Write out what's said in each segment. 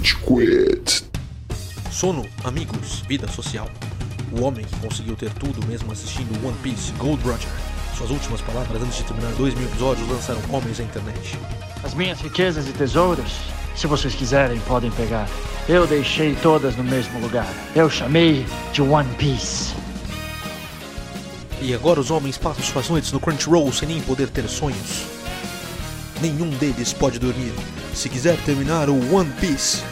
Rage Quit. Sono, amigos, vida social. O homem que conseguiu ter tudo mesmo assistindo One Piece Gold Roger. Suas últimas palavras antes de terminar dois mil episódios lançaram homens à internet. As minhas riquezas e tesouros, se vocês quiserem, podem pegar. Eu deixei todas no mesmo lugar. Eu chamei de One Piece. E agora os homens passam suas noites no Crunchyroll sem nem poder ter sonhos. Nenhum deles pode dormir. Se quiser terminar o One Piece,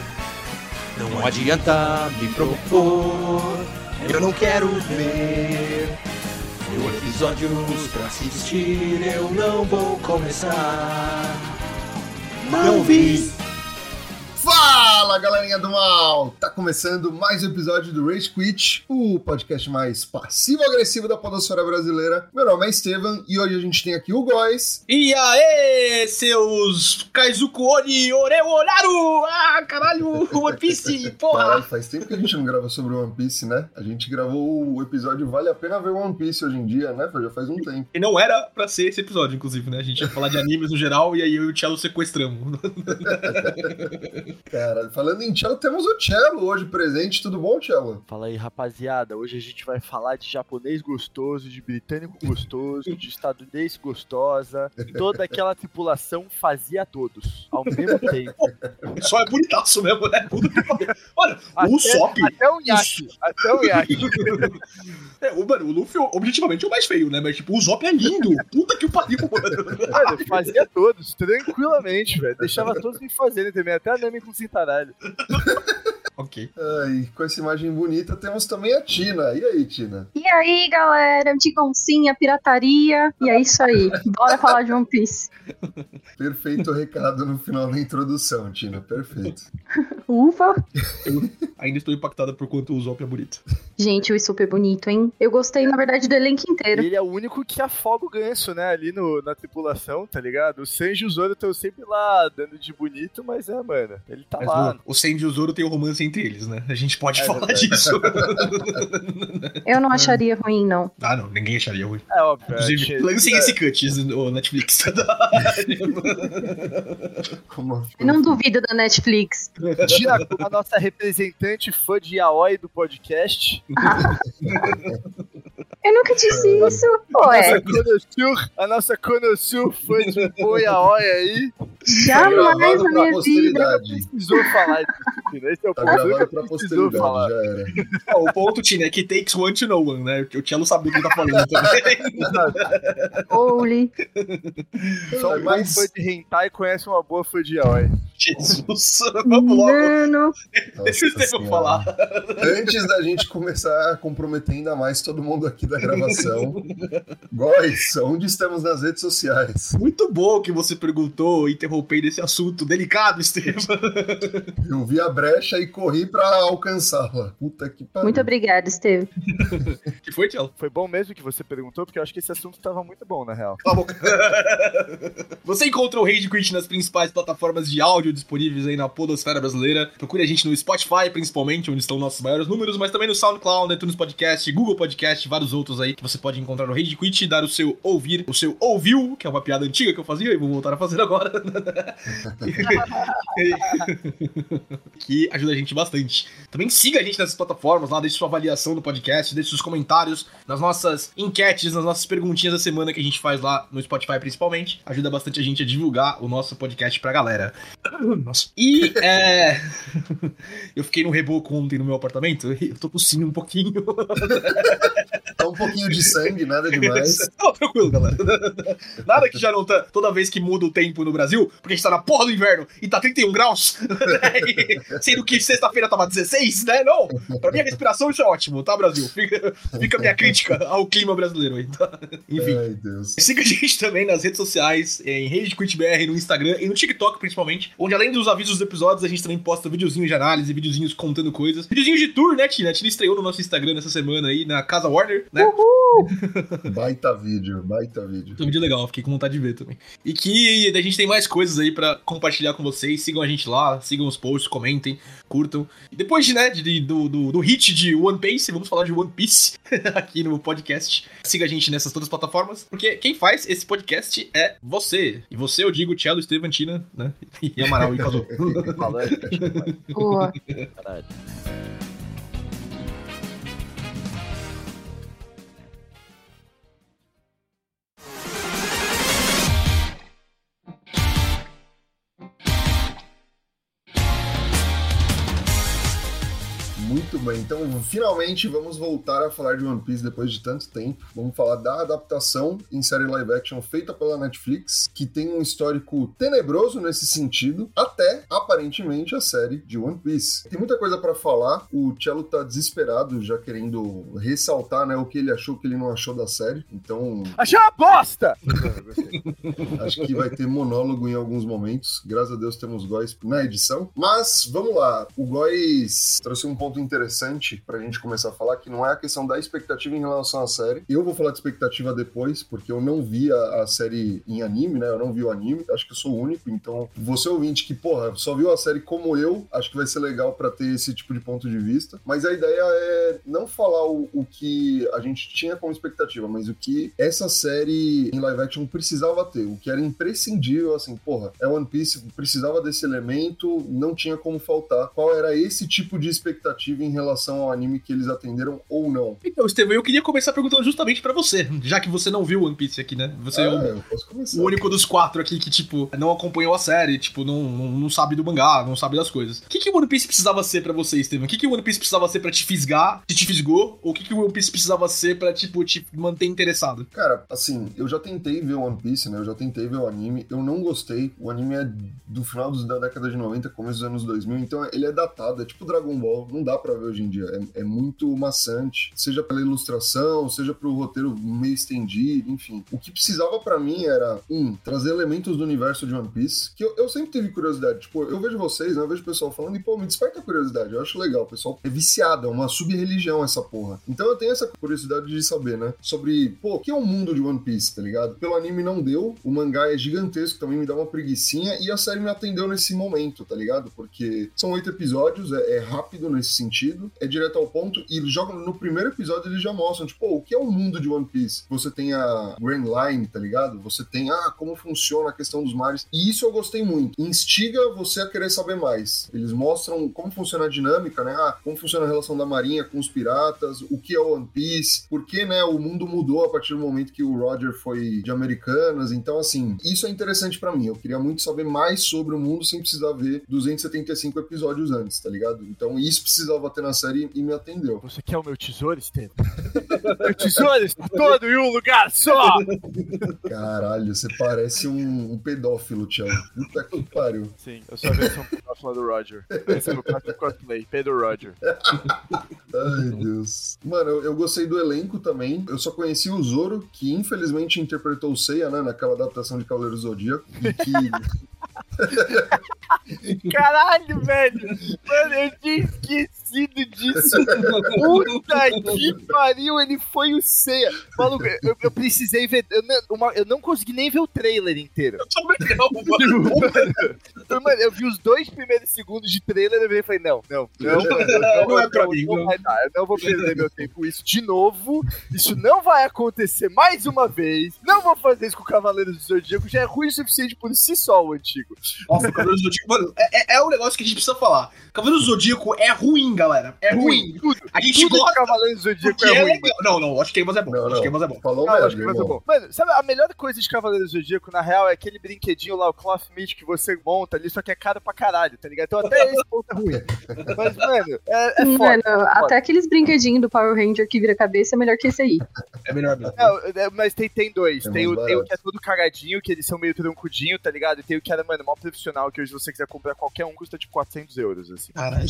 não, adianta me propor, eu não quero ver. Mil episódios pra assistir, eu não vou começar. Não vi. Fala galerinha do mal! Tá começando mais um episódio do Rage Quit, o podcast mais passivo-agressivo da podosfera brasileira. Meu nome é Estevam e hoje a gente tem aqui o Góis. E aí, seus Kaizuku Oni Oreu Oraru! Ah, caralho, One Piece, porra! Caralho, faz tempo que a gente não grava sobre One Piece, né? A gente gravou o episódio Vale a Pena Ver One Piece hoje em dia, né? Já faz um tempo. E não era pra ser esse episódio, inclusive, né? A gente ia falar de animes no geral e aí eu e o Cello sequestramos. Cara, falando em Cello, temos o Cello hoje presente. Tudo bom, Cello? Fala aí, rapaziada. Hoje a gente vai falar de japonês gostoso, de britânico gostoso, de estadunidense gostosa. Toda aquela tripulação fazia todos, ao mesmo tempo. Só é bonitaço mesmo, né? Olha, o Até- Usopp. Até o Yaki, até o Yaki. É, o, mano, o Luffy, objetivamente, é o mais feio, né? Mas, tipo, o Usopp é lindo. Puta que pariu, mano. Mano, fazia todos, tranquilamente, velho. Deixava todos me fazerem também, até a Nami com cintaralho. ok. Ai, com essa imagem bonita, temos também a Tina. E aí, Tina? E aí, galera, de goncinha, pirataria. E é isso aí. Bora falar de One Piece. Perfeito recado no final da introdução, Tina. Perfeito. Ufa! Ainda estou impactada por quanto o Usopp é bonito. Gente, o super bonito, hein? Eu gostei, na verdade, do elenco inteiro. Ele é o único que afoga o ganso, né? Ali no, na tripulação, tá ligado? O Sanji e o Zoro estão sempre lá dando de bonito, mas é, mano. Ele tá Mas lá. o, o Sandy e o Zoro tem um romance entre eles, né? A gente pode É falar verdade. disso. Eu não acharia ruim, não. ah, não, ninguém acharia ruim. É óbvio. Inclusive, é, lancem é, esse cut no Netflix. Como assim? Eu não duvido da Netflix. Tina, a nossa representante fã de Yaoi do podcast. Eu nunca disse isso. Konosur, a nossa Konosur fã de boa Yaoi aí. jamais na minha vida. Precisou falar disso, Tina. Esse é o Tá ponto. precisou falar. já era. Ó, o ponto, Tina, é que takes one to know one, né? O Cello sabe do que tá falando também. Holy. Só um bom fã de hentai conhece uma boa fã de Yaoi. Jesus, vamos logo. Mano. Deixa Estevam Senhora. falar. Antes da gente começar a comprometer ainda mais todo mundo aqui da gravação, Góis, onde estamos nas redes sociais? Muito bom que você perguntou, interrompendo esse assunto delicado, Estevam. Eu vi a brecha e corri pra alcançá-la. Puta que pariu. Muito obrigada, Steve. que foi, Cello? Foi bom mesmo que você perguntou, porque eu acho que esse assunto tava muito bom, na real. Você encontra o Rage Quit nas principais plataformas de áudio disponíveis aí na podosfera brasileira. Procure a gente no Spotify, principalmente, onde estão nossos maiores números, mas também no SoundCloud, iTunes Podcast, Google Podcast, vários outros aí que você pode encontrar no Rage Quit dar o seu ouvir, o seu ouviu, que é uma piada antiga que eu fazia e vou voltar a fazer agora. que ajuda a gente bastante. Também siga a gente nessas plataformas lá, deixe sua avaliação do podcast, deixe seus comentários nas nossas enquetes, nas nossas perguntinhas da semana que a gente faz lá no Spotify principalmente. Ajuda bastante a gente a divulgar o nosso podcast pra galera. Nossa. E é. eu fiquei no reboco ontem no meu apartamento e eu tô tossindo um pouquinho. Tá um pouquinho de sangue, nada demais. Não, tranquilo, galera. Nada que já não tá toda vez que muda o tempo no Brasil, porque a gente tá na porra do inverno e tá 31 graus, sendo que sexta-feira tava 16, né? Não, pra minha respiração isso é ótimo, tá, Brasil? Fica, fica a minha crítica ao clima brasileiro aí, tá? Enfim. Ai, Deus. Siga a gente também nas redes sociais, em RageQuitBR, no Instagram e no TikTok principalmente, onde além dos avisos dos episódios, a gente também posta videozinhos de análise, videozinhos contando coisas. Videozinhos de tour, né, Tina? A Tina estreou no nosso Instagram nessa semana aí, na Casa Warner, né? Baita vídeo, baita vídeo. Foi um vídeo legal, fiquei com vontade de ver também. E que a gente tem mais coisas aí pra compartilhar com vocês. Sigam a gente lá, sigam os posts, comentem, curtam. E depois de, né, de, do, do, do hit de One Piece, vamos falar de One Piece aqui no podcast. Siga a gente nessas todas as plataformas, porque quem faz esse podcast é você. E você, eu digo, Tchelo, Estevantina, né? E Amaral e Cadu. Falando, Boa. caralho. Muito bem, então finalmente vamos voltar a falar de One Piece depois de tanto tempo. Vamos falar da adaptação em série live action feita pela Netflix, que tem um histórico tenebroso nesse sentido, até aparentemente a série de One Piece. Tem muita coisa pra falar, o Cello tá desesperado, já querendo ressaltar né, o que ele achou, o que ele não achou da série. Então Achei uma bosta! Acho que vai ter monólogo em alguns momentos. Graças a Deus temos Góis na edição. Mas vamos lá. O Góis trouxe um ponto interessante pra gente começar a falar, que não é a questão da expectativa em relação à série. Eu vou falar de expectativa depois, porque eu não vi a, a série em anime, né? Eu não vi o anime. Acho que eu sou o único. Então, você ouvinte que, porra, só viu a série como eu, acho que vai ser legal pra ter esse tipo de ponto de vista. Mas a ideia é não falar o, o que a gente tinha como expectativa, mas o que essa série em live action precisava ter, o que era imprescindível, assim, porra, é One Piece, precisava desse elemento, não tinha como faltar. Qual era esse tipo de expectativa em relação ao anime que eles atenderam ou não? Então, Estevam, eu queria começar perguntando justamente pra você, já que você não viu One Piece aqui, né? Você é ah, o eu posso começar. o único dos quatro aqui que, tipo, não acompanhou a série, tipo, não, não, não sabe do mangá, não sabe das coisas. O que, que One Piece precisava ser pra você, Steven? O que, que One Piece precisava ser pra te fisgar, que te fisgou? Ou o que, que One Piece precisava ser pra, tipo, te manter interessado? Cara, assim, eu já tentei ver One Piece, né? Eu já tentei ver o anime. Eu não gostei. O anime é do final da década de 90, começo dos anos 2000. Então ele é datado. É tipo Dragon Ball. Não dá pra ver hoje em dia. É, é muito maçante. Seja pela ilustração, seja pro roteiro meio estendido, enfim. O que precisava pra mim era, um, trazer elementos do universo de One Piece. Que eu, eu sempre tive curiosidade. Tipo, eu vejo vocês, né? Eu vejo o pessoal falando e, pô, me desperta a curiosidade. Eu acho legal. O pessoal é viciado. É uma sub-religião essa porra. Então eu tenho essa curiosidade de saber, né? Sobre, pô, o que é o mundo de One Piece, tá ligado? Pelo anime não deu, o mangá é gigantesco, também me dá uma preguicinha, e a série me atendeu nesse momento, tá ligado? Porque são oito episódios, é, é rápido nesse sentido, é direto ao ponto, e jogam no primeiro episódio eles já mostram, tipo, pô, o que é o mundo de One Piece? Você tem a Grand Line, tá ligado? Você tem, ah, como funciona a questão dos mares, e isso eu gostei muito. Instiga você a querer saber mais. Eles mostram como funciona a dinâmica, né? Ah, como funciona a relação da marinha com os piratas, o que é One Piece, por que, né, o mundo mudou a partir do momento que o Roger foi de Americanas. Então, assim, isso é interessante pra mim. Eu queria muito saber mais sobre o mundo sem precisar ver 275 episódios antes, tá ligado? Então, isso precisava na série e me atendeu. Você quer o meu tesouro, Estevam? meu tesouro está todo em um lugar só! Caralho, você parece um, um pedófilo, Thiago. Puta que pariu. Sim, eu sou a versão próxima do Roger. Esse é o meu quarto cosplay, Pedro Roger. Ai, Deus. Mano, eu, eu gostei do elenco também. Eu só conheci o Zoro, que infelizmente interpretou o Seiya, né, naquela adaptação de Cavaleiro do Zodíaco. E que Caralho, velho! Mano, eu tinha esquecido disso. Puta que pariu, ele foi o Seiya. Maluco, eu, eu precisei ver. Eu não, uma- eu não consegui nem ver o trailer inteiro. Também não, mano. Mano, eu vi os dois primeiros segundos de trailer e eu falei, não, não, não, mano, não, Não é pra mim, Não não. vai dar, eu não vou perder meu tempo com isso de novo. Isso não vai acontecer mais uma vez. Não vou fazer isso com o Cavaleiro do Zodíaco. Já é ruim o suficiente por si só, o antigo. Nossa, Cavaleiro do Zodíaco, mano, é, é, é um negócio que a gente precisa falar. Cavaleiro do Zodíaco é ruim, galera. É ruim. Tudo. A gente Tudo de gosta Cavaleiro do Zodíaco porque é é ruim, legal. Não, não, acho que Amos é bom. Não, Acho não. que Amos é bom. falou Não, merda, acho que vai ser irmão. bom. Mano, sabe, a melhor coisa de Cavaleiro do Zodíaco, na real, é aquele brinquedinho lá, o Cloth Meat, que você monta ali, só que é caro pra caralho, tá ligado? Então até esse ponto é ruim. Mas, mano, é, é foda. mano, até aqueles brinquedinhos do Power Ranger que vira cabeça é melhor que esse aí. É melhor mesmo. Não, é, mas tem, tem dois. É tem, o, tem o que é todo cagadinho, que eles são meio troncudinho, tá ligado? E tem o que era, mano, mó profissional, que hoje você quiser comprar qualquer um, custa tipo 400 euros, assim. Caralho.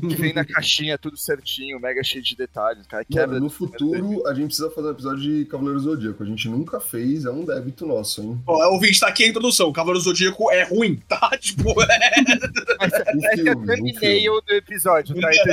Que vem na caixinha, tudo certinho, mega cheio de detalhes, cara. Quebra Mano, no futuro, a gente precisa fazer um episódio de Cavaleiro do Zodíaco. A gente nunca fez, é um débito nosso, hein? Ó, o ouvinte tá aqui a introdução. Cavaleiro do Zodíaco é ruim, tá? Tipo, é. O Esse é o filme, o filme. thumbnail do episódio, tá? Então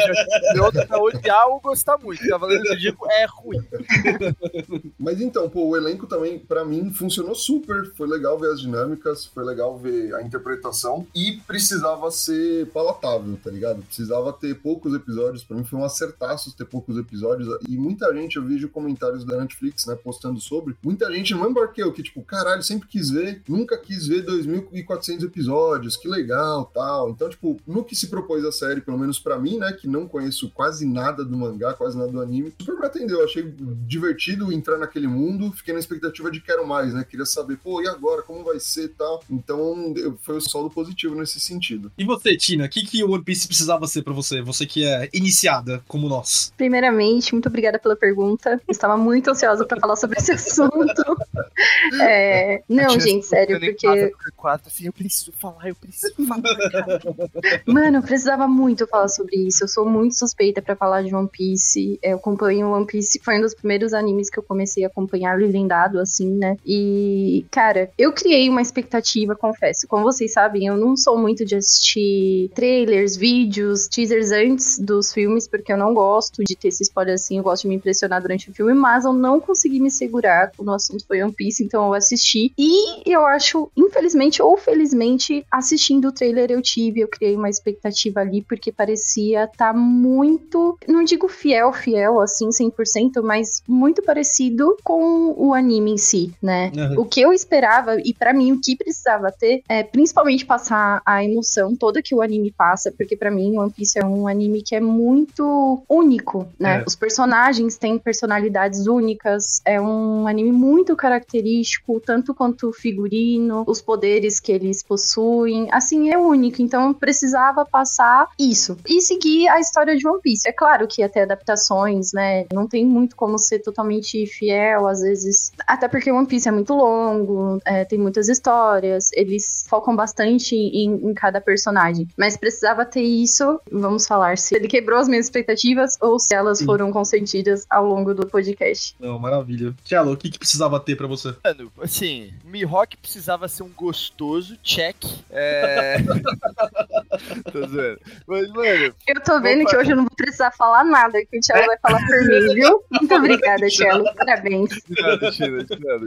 já outro pra odiar ou gostar muito. Cavaleiro do Zodíaco é ruim. Mas então, pô, o elenco também, pra mim, funcionou super. Foi legal ver as dinâmicas, foi legal ver a interpretação e precisava ser palatável, tá ligado? Precisava ter poucos episódios. Pra mim foi um acertaço ter poucos episódios. E muita gente, eu vejo comentários da Netflix, né, postando sobre. Muita gente, não lembra que tipo, caralho, sempre quis ver, nunca quis ver 2.400 episódios, que legal, tal. Então, tipo, no que se propôs a série, pelo menos pra mim, né, que não conheço quase nada do mangá, quase nada do anime, super me atendeu. Achei divertido entrar naquele mundo, fiquei na expectativa de quero mais, né? Queria saber, pô, e agora? Como vai ser tal? Então, foi o solo positivo nesse sentido. E você, Tina, o que, que o One Piece precisava ser pra você? Você que é iniciada como nós. Primeiramente, muito obrigada pela pergunta. Estava muito ansiosa para falar sobre esse assunto. É, Não, gente, sério, porque, quatro, assim, eu preciso falar, eu preciso falar, cara. mano, eu precisava muito falar sobre isso. Eu sou muito suspeita para falar de One Piece. Eu acompanho One Piece, foi um dos primeiros animes que eu comecei a acompanhar legendado, assim, né? E, cara, eu criei uma expectativa, confesso. Como vocês sabem, eu não sou muito de assistir trailers, vídeos, teasers antes dos filmes, porque eu não gosto de ter esse spoiler assim, eu gosto de me impressionar durante o filme, mas eu não consegui me segurar quando o assunto foi One Piece, então eu assisti. E eu acho, infelizmente ou felizmente, assistindo o trailer eu tive, eu criei uma expectativa ali, porque parecia estar muito, não digo fiel, fiel, assim, 100%, mas muito parecido com o anime em si, né? Uhum. O que eu esperava, e pra mim o que precisava ter, é principalmente passar a emoção toda que o anime passa, porque pra mim One Piece é um anime que é muito único, né? É. Os personagens têm personalidades únicas, é um anime muito característico, tanto quanto o figurino, os poderes que eles possuem, assim, é único, então precisava passar isso. E seguir a história de One Piece. É claro que ter adaptações, né? Não tem muito como ser totalmente fiel, às vezes. Até porque One Piece é muito longo, é, tem muitas histórias, eles focam bastante em, em cada personagem. Mas precisava ter isso. Vamos falar se ele quebrou as minhas expectativas ou se elas Sim. foram consentidas ao longo do podcast. Não, maravilha. Cello, o que, que precisava ter pra você? Mano, assim, Mihawk precisava ser um gostoso, check. É. Tô zoando. Mas, mano, Eu tô vendo Opa. que hoje eu não vou precisar falar nada, que o Thiago vai falar por mim, viu? Muito obrigada, Thiago. Parabéns. Nada, tira, tira.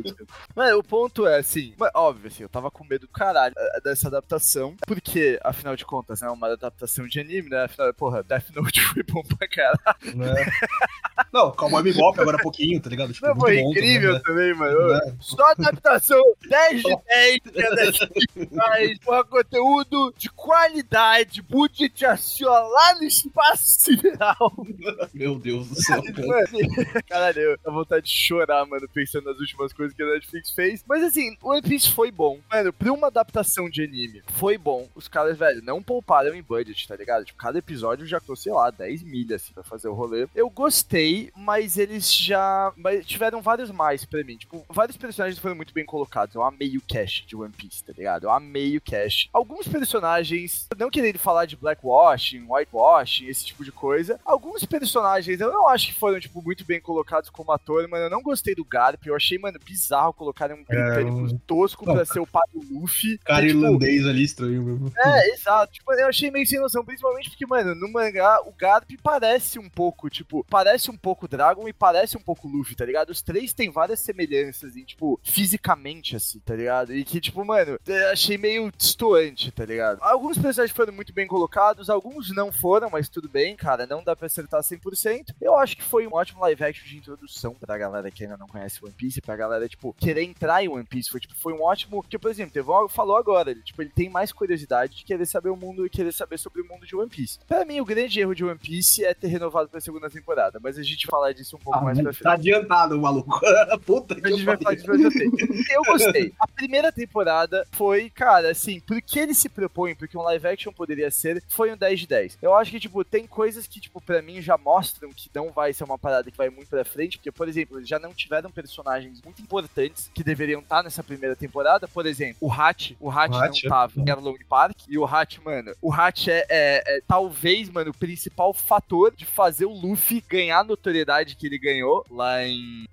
Mano, o ponto é assim, óbvio, assim, eu tava com medo do caralho eh, dessa adaptação, porque, afinal de contas, é uma adaptação de anime, né? Afinal, porra, Death Note foi bom pra caralho. Né? Não, Cowboy Bebop agora há pouquinho, tá ligado? Tipo, Não, foi incrível também, também, mano. né? Só adaptação 10 de 10 que a Netflix faz. Porra, conteúdo de qualidade, budget assim, ó, lá no espaço sideral. Meu Deus do céu, cara. Caralho, eu dá vontade de chorar, mano, pensando nas últimas coisas que a Netflix fez. Mas assim, o One Piece foi bom. Mano, pra uma adaptação de anime, foi bom. Os caras, velho, não pouparam em budget, tá ligado? Tipo, cada episódio já custou, sei lá, 10 milhas, assim, pra fazer o rolê. Eu gostei, mas eles já mas tiveram vários mais pra mim. Tipo, vários personagens foram muito bem colocados. Eu amei o cast de One Piece, tá ligado? Eu amei o cast. Alguns personagens, não querendo falar de blackwashing, whitewashing, esse tipo de coisa. Alguns personagens eu não acho que foram, tipo, muito bem colocados como ator, mano. Eu não gostei do Garp. Eu achei, mano, bizarro colocarem um britânico um- tosco pra ser o pai do Luffy. Cara tipo, irlandês ali estranho mesmo. é, exato. Tipo, eu achei meio sem noção, principalmente porque, mano, no mangá o Garp parece um pouco, tipo, parece um pouco Dragon e parece um pouco Luffy, tá ligado? Os três têm várias semelhanças em, tipo, fisicamente, assim, tá ligado? E que, tipo, mano, achei meio distoante, tá ligado? Alguns personagens foram muito bem colocados, alguns não foram, mas tudo bem, cara, não dá pra acertar 100%. Eu acho que foi um ótimo live action de introdução pra galera que ainda não conhece One Piece, pra galera, tipo, querer entrar em One Piece. Foi, tipo, foi um ótimo. Porque, por exemplo, Tevon falou agora, ele, tipo, ele tem mais curiosidade de querer saber o mundo e querer saber sobre o mundo de One Piece. Pra mim, o grande erro de One Piece é ter renovado pra segunda temporada, mas a gente vai falar disso um pouco mais pra tá frente. adiantado, maluco. Puta que A gente vai falar disso frente. Eu gostei. A primeira temporada foi, cara, assim, porque ele se propõe, porque um live action poderia ser, foi um 10 de 10. Eu acho que, tipo, tem coisas que, tipo, pra mim já mostram que não vai ser uma parada que vai muito pra frente, porque, por exemplo, eles já não tiveram personagens muito importantes que deveriam estar nessa primeira temporada. Por exemplo, o Hat, o Hat O não é. tava em Arlong Park, e o Hat, mano, o Hat é, é- é talvez, mano, o principal fator de fazer o Luffy ganhar no notoriedade que ele ganhou lá em.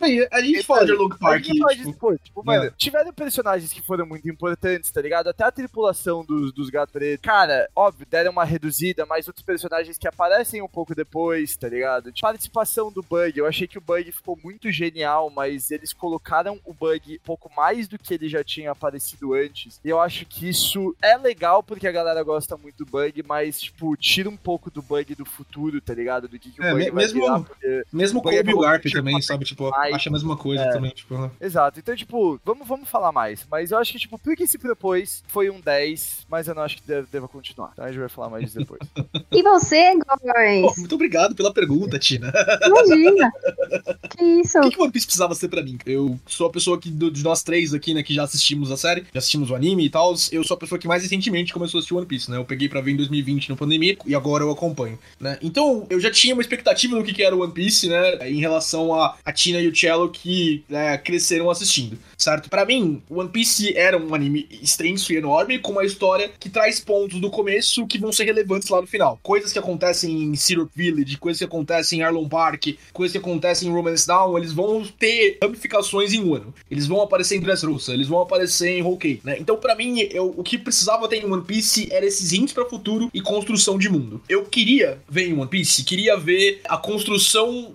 Bem, a gente fala de Long Park. A gente fala tipo, pô, tipo, mano, tiveram personagens que foram muito importantes, tá ligado? Até a tripulação dos, dos gatos pretos. Cara, óbvio, deram uma reduzida, mas outros personagens que aparecem um pouco depois, tá ligado? Tipo, participação do Bug. Eu achei que o Bug ficou muito genial, mas eles colocaram o Bug um pouco mais do que ele já tinha aparecido antes. E eu acho que isso é legal porque a galera gosta muito do Bug, mas, tipo, tira um pouco do Bug do futuro, tá ligado? Do que, que o É, Bug me- vai mesmo- porque- Mesmo com o Garp também, sabe? Tipo, mais. acha a mesma coisa É. também, tipo. né? Exato. Então, tipo, vamos, vamos falar mais. Mas eu acho que, tipo, porque se propôs foi um 10, mas eu não acho que deve, deva continuar. Então a gente vai falar mais disso depois. E você, Góis? muito obrigado pela pergunta, Tina. Imagina. que isso? O que, que One Piece precisava ser pra mim? Eu sou a pessoa que, de nós três aqui, né, que já assistimos a série, já assistimos o anime e tal, eu sou a pessoa que mais recentemente começou a assistir One Piece, né? Eu peguei pra ver em 2020 na pandemia e agora eu acompanho, né? Então, eu já tinha uma expectativa do que, que era One Piece, né? Em relação a, a Tina e o Cello que né, cresceram assistindo, certo? Pra mim, One Piece era um anime extenso e enorme, com uma história que traz pontos do começo que vão ser relevantes lá no final. Coisas que acontecem em Syrup Village, coisas que acontecem em Arlon Park, coisas que acontecem em Romance Down, eles vão ter ramificações em um ano. Eles vão aparecer em Dressrosa, eles vão aparecer em Cake, né? Então, pra mim, eu, o que precisava ter em One Piece era esses hints pra futuro e construção de mundo. Eu queria ver em One Piece, queria ver a construção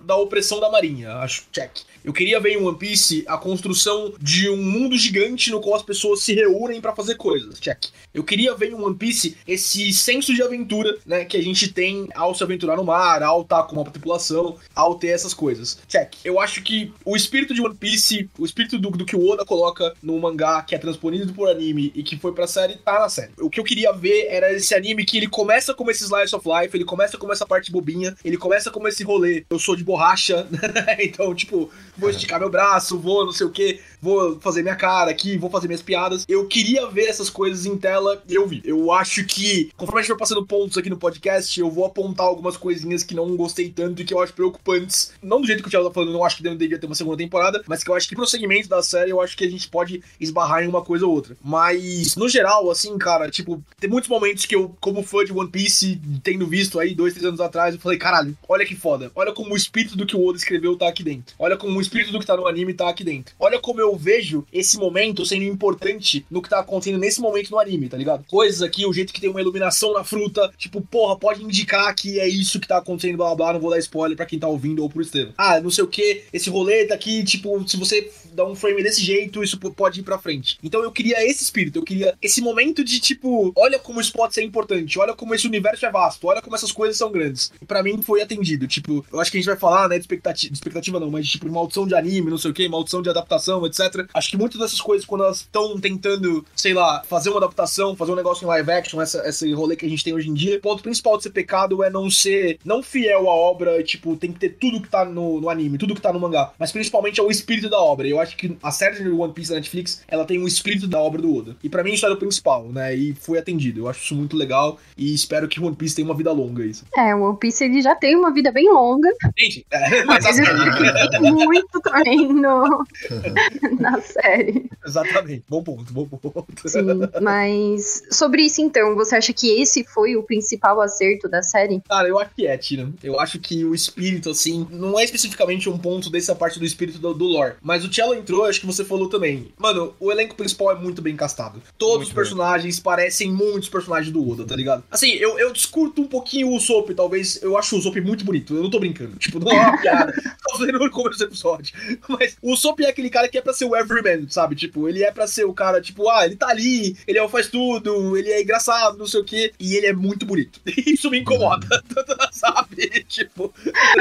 da opressão da marinha, acho, check. Eu queria ver em One Piece a construção de um mundo gigante no qual as pessoas se reúnem pra fazer coisas, check. Eu queria ver em One Piece esse senso de aventura, né, que a gente tem ao se aventurar no mar, ao estar com uma tripulação, ao ter essas coisas. Check. Eu acho que o espírito de One Piece, o espírito do, do que o Oda coloca no mangá, que é transponido por anime e que foi pra série, tá na série. O que eu queria ver era esse anime que ele começa como esse slice of life, ele começa como essa parte bobinha, ele começa como esse rolê. Eu sou de borracha, então, tipo, vou esticar meu braço, vou não sei o que, vou fazer minha cara aqui, vou fazer minhas piadas. Eu queria ver essas coisas em tela e eu vi. Eu acho que, conforme a gente for passando pontos aqui no podcast, eu vou apontar algumas coisinhas que não gostei tanto e que eu acho preocupantes. Não do jeito que o Thiago tá falando, não acho que deveria ter uma segunda temporada, mas que eu acho que pro segmento da série, eu acho que a gente pode esbarrar em uma coisa ou outra. Mas, no geral, assim, cara, tipo, tem muitos momentos que eu, como fã de One Piece, tendo visto aí dois, três anos atrás, eu falei, caralho, olha que foda. Olha como o espírito do que o Oda escreveu tá aqui dentro. Olha como o espírito do que tá no anime tá aqui dentro. Olha como eu vejo esse momento sendo importante no que tá acontecendo nesse momento no anime, tá ligado? Coisas aqui, o jeito que tem uma iluminação na fruta, tipo, porra, pode indicar que é isso que tá acontecendo, blá blá blá, não vou dar spoiler pra quem tá ouvindo ou pro Estevam. Ah, não sei o que, esse rolê tá aqui, tipo, se você dá um frame desse jeito, isso pode ir pra frente. Então eu queria esse espírito, eu queria esse momento de tipo, olha como isso pode ser importante, olha como esse universo é vasto, olha como essas coisas são grandes. E pra mim foi atendido, tipo, eu acho que a gente vai falar, né, de expectativa, de expectativa não, mas tipo, maldição de anime, não sei o que, maldição de adaptação, etc. Acho que muitas dessas coisas, quando elas estão tentando, sei lá, fazer uma adaptação, fazer um negócio em live action, essa, esse rolê que a gente tem hoje em dia, o ponto principal de ser pecado é não ser, não fiel à obra, tipo, tem que ter tudo que tá no, no anime, tudo que tá no mangá, mas principalmente é o espírito da obra. E eu acho que a série de One Piece da Netflix, ela tem o espírito da obra do Oda. E pra mim isso era o principal, né? E foi atendido. Eu acho isso muito legal e espero que One Piece tenha uma vida longa, isso. É, o One Piece ele já tem uma vida bem longa, Gente, é, mas a série... muito também no, na série. Exatamente. Bom ponto, bom ponto. Sim, mas sobre isso então, você acha que esse foi o principal acerto da série? Cara, eu acho que é, Tina. Eu acho que o espírito, assim, não é especificamente um ponto dessa parte do espírito do, do lore. Mas o Cello entrou, acho que você falou também. Mano, o elenco principal é muito bem castado. Todos Muito os personagens parecem muitos personagens do Oda, tá ligado? Assim, eu, eu discuto um pouquinho o Usopp, talvez. Eu acho o Usopp muito bonito. Eu não tô brincando. Tipo, não é uma piada. tô fazendo no começo do episódio. Mas o Usopp é aquele cara que é pra ser o everyman, sabe? Tipo, ele é pra ser o cara, tipo, ah, ele tá ali, ele é o faz tudo, ele é engraçado, não sei o quê. E ele é muito bonito. Isso me incomoda, sabe? Tipo,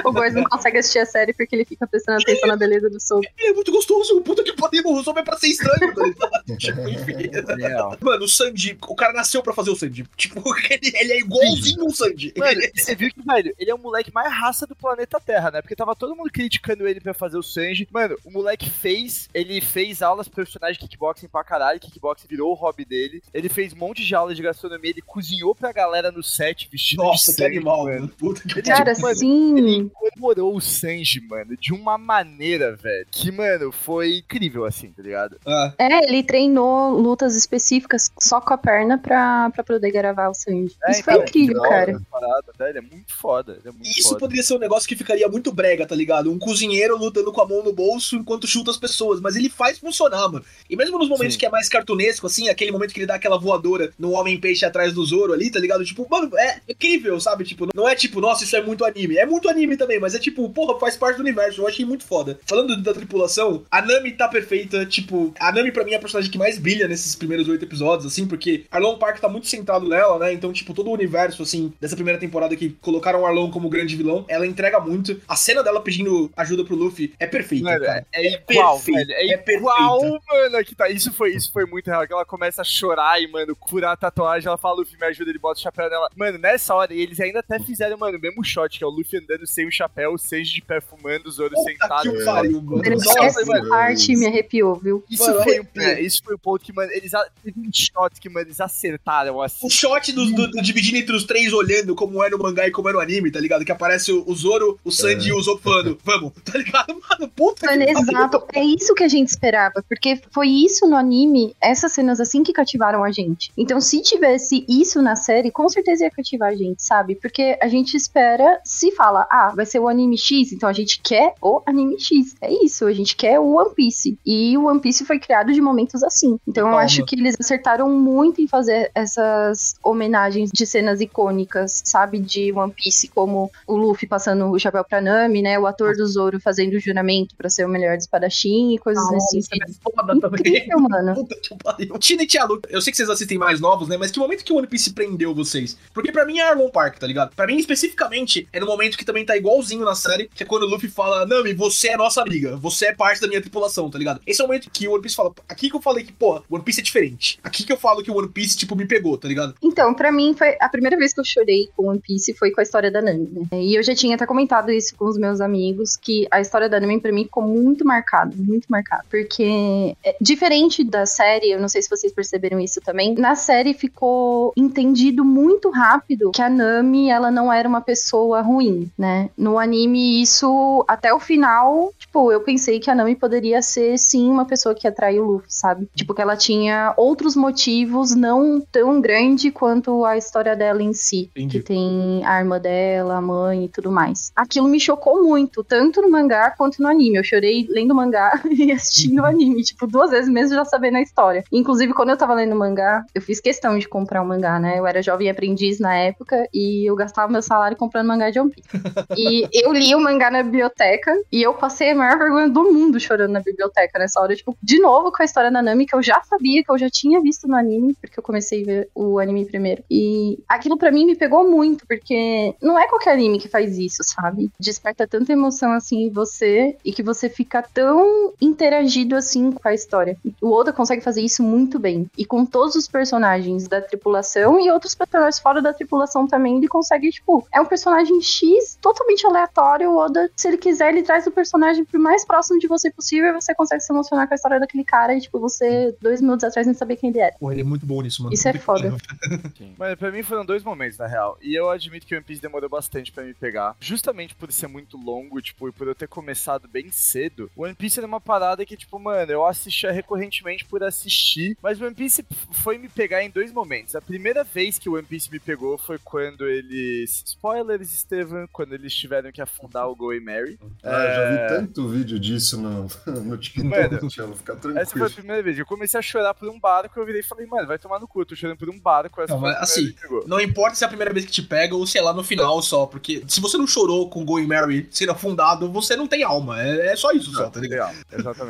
O Góis não consegue assistir a série porque ele fica prestando atenção na beleza do Soap. ele é muito gostoso. Puta que pariu. O Usopp é pra ser estranho, tá ligado? tipo, enfim. Real. Mano, o Sandy, o cara nasceu pra fazer o Sandy. Tipo, ele, ele é igualzinho o Sandy. Mano, você viu que, velho, ele é o moleque mais raça do planeta Terra, né? Porque tava todo mundo criticando ele pra fazer o o Sanji. Mano, o moleque fez, ele fez aulas profissionais de kickboxing pra caralho, kickboxing virou o hobby dele. Ele fez um monte de aulas de gastronomia, ele cozinhou pra galera no set vestido Nossa, que animal, mano. Puta que Ele, Cara, tipo, mano, sim. Ele incorporou o Sanji, mano, de uma maneira, velho, que, mano, foi incrível, assim, tá ligado? Ah, É, ele treinou lutas específicas só com a perna pra, pra poder gravar o Sanji. É, Isso foi então, incrível, cara. Parada? Ele é muito foda, ele é muito Isso foda. poderia ser um negócio que ficaria muito brega, tá ligado? Um cozinheiro lutando com a mão no bolso enquanto chuta as pessoas, mas ele faz funcionar, mano. E mesmo nos momentos Sim. que é mais cartunesco, assim, aquele momento que ele dá aquela voadora no Homem-Peixe atrás do Zoro ali, tá ligado? Tipo, mano, é incrível, sabe? Tipo, não é tipo, nossa, isso é muito anime. É muito anime também, mas é tipo, porra, faz parte do universo. Eu achei muito foda. Falando da tripulação, a Nami tá perfeita. Tipo, a Nami pra mim é a personagem que mais brilha nesses primeiros oito episódios, assim, porque Arlong Park tá muito centrado nela, né? Então, tipo, todo o universo, assim, dessa primeira temporada que colocaram o Arlong como grande vilão, ela entrega muito. A cena dela pedindo ajuda pro Luffy é perfeita, Mano, é, é igual, perfeito, velho. É, é igual, perfeito. mano. Que tá. Isso foi, isso foi muito real. Que ela começa a chorar e, mano, curar a tatuagem. Ela fala, Luffy, me ajuda, ele bota o chapéu nela. Mano, nessa hora, eles ainda até fizeram, mano, o mesmo shot, que é o Luffy andando sem o chapéu, o Sanji de pé fumando, o Zoro Puta sentado. que mano. pariu, mano. Mano, Nossa, Essa mano, parte me arrepiou, viu? Isso Mano, foi, arrepia. é, isso foi um ponto que, mano, eles a- teve um shot que, mano, eles acertaram assim. O shot do, do- do dividindo entre os três olhando como é no mangá e como é no anime, tá ligado? Que aparece o, o Zoro, o Sanji e o Zoro falando, vamos, tá ligado? Mano, puta Mano, que exato. É isso que a gente esperava, porque foi isso no anime, essas cenas assim que cativaram a gente. Então, se tivesse isso na série, com certeza ia cativar a gente, sabe? Porque a gente espera, se fala, ah, vai ser o anime X, então a gente quer o anime X. É isso, a gente quer o One Piece. E o One Piece foi criado de momentos assim. Então, eu acho que eles acertaram muito em fazer essas homenagens de cenas icônicas, sabe? De One Piece, como o Luffy passando o chapéu pra Nami, né? O ator do Zoro fazendo o juramento pra ser o melhor espadachim e coisas sentido. é foda também. Incrível, mano. Puta que pariu. Tina e Tia Lu, eu sei que vocês assistem mais novos, né? Mas que momento que o One Piece prendeu vocês? Porque pra mim é Arlong Park, tá ligado? Pra mim, especificamente, é no momento que também tá igualzinho na série, que é quando o Luffy fala, Nami, você é nossa amiga, você é parte da minha tripulação, tá ligado? Esse é o momento que o One Piece fala, aqui que eu falei que, pô, One Piece é diferente. Aqui que eu falo que o One Piece, tipo, me pegou, tá ligado? Então, pra mim, foi a primeira vez que eu chorei com One Piece foi com a história da Nami, né? E eu já tinha até comentado isso com os meus amigos, que a história da Nami, pra mim, ficou muito marcada, muito marcada. Porque, é, diferente da série, eu não sei se vocês perceberam isso também, na série ficou entendido muito rápido que a Nami, ela não era uma pessoa ruim, né? No anime, isso, até o final, tipo, eu pensei que a Nami poderia ser, sim, uma pessoa que atrai o Luffy, sabe? Tipo, que ela tinha outros motivos não tão grande quanto a história dela em si. Entendi. Que tem a arma dela, a mãe e tudo mais. Aquilo me chocou muito, tanto no mangá quanto no anime. Eu chorei lendo o mangá e assistindo o anime, tipo, duas vezes mesmo já sabendo a história. Inclusive, quando eu tava lendo mangá, eu fiz questão de comprar o mangá, né? Eu era jovem aprendiz na época e eu gastava meu salário comprando mangá de One Piece. E eu li o mangá na biblioteca e eu passei a maior vergonha do mundo chorando na biblioteca nessa hora. Tipo, de novo com a história da Nami, que eu já sabia, que eu já tinha visto no anime, porque eu comecei a ver o anime primeiro. E aquilo pra mim me pegou muito, porque não é qualquer anime que faz isso, sabe? Desperta tanta emoção assim em você e que você fica tão interagido assim com a história. O Oda consegue fazer isso muito bem. E com todos os personagens da tripulação e outros personagens fora da tripulação também, ele consegue, tipo, é um personagem X totalmente aleatório. O Oda, se ele quiser, ele traz o personagem pro mais próximo de você possível e você consegue se emocionar com a história daquele cara e, tipo, você, dois minutos atrás, nem saber quem ele era. Porra, ele é muito bom nisso, mano. Isso é foda. Mas pra mim foram dois momentos, na real. E eu admito que o One Piece demorou bastante pra me pegar. Justamente por ser muito longo, tipo, e por eu ter começado bem cedo. O One Piece era uma parada que, tipo, mano, eu assistia recorrentemente por assistir. Mas o One Piece foi me pegar em dois momentos. A primeira vez que o One Piece me pegou foi quando eles. Spoilers, Steven, quando eles tiveram que afundar o Go e Mary. Ah, eu já vi É. tanto vídeo disso no, no TikTok, Mano, Tiago, fica Essa foi tranquilo. a primeira vez. Eu comecei a chorar por um barco, eu virei e falei, mano, vai tomar no cu, eu tô chorando por um barco. Essa Não, foi a mas, assim, vez que pegou. Não importa se é a primeira vez que te pega ou se é lá no final só, porque se você não chorou com Going Mary sendo afundado, você não tem alma. É, é só isso, só, tá ligado? Legal, exatamente.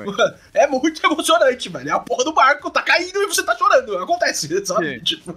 É muito emocionante, velho. É a porra do barco tá caindo e você tá chorando. Acontece, sabe? Tipo,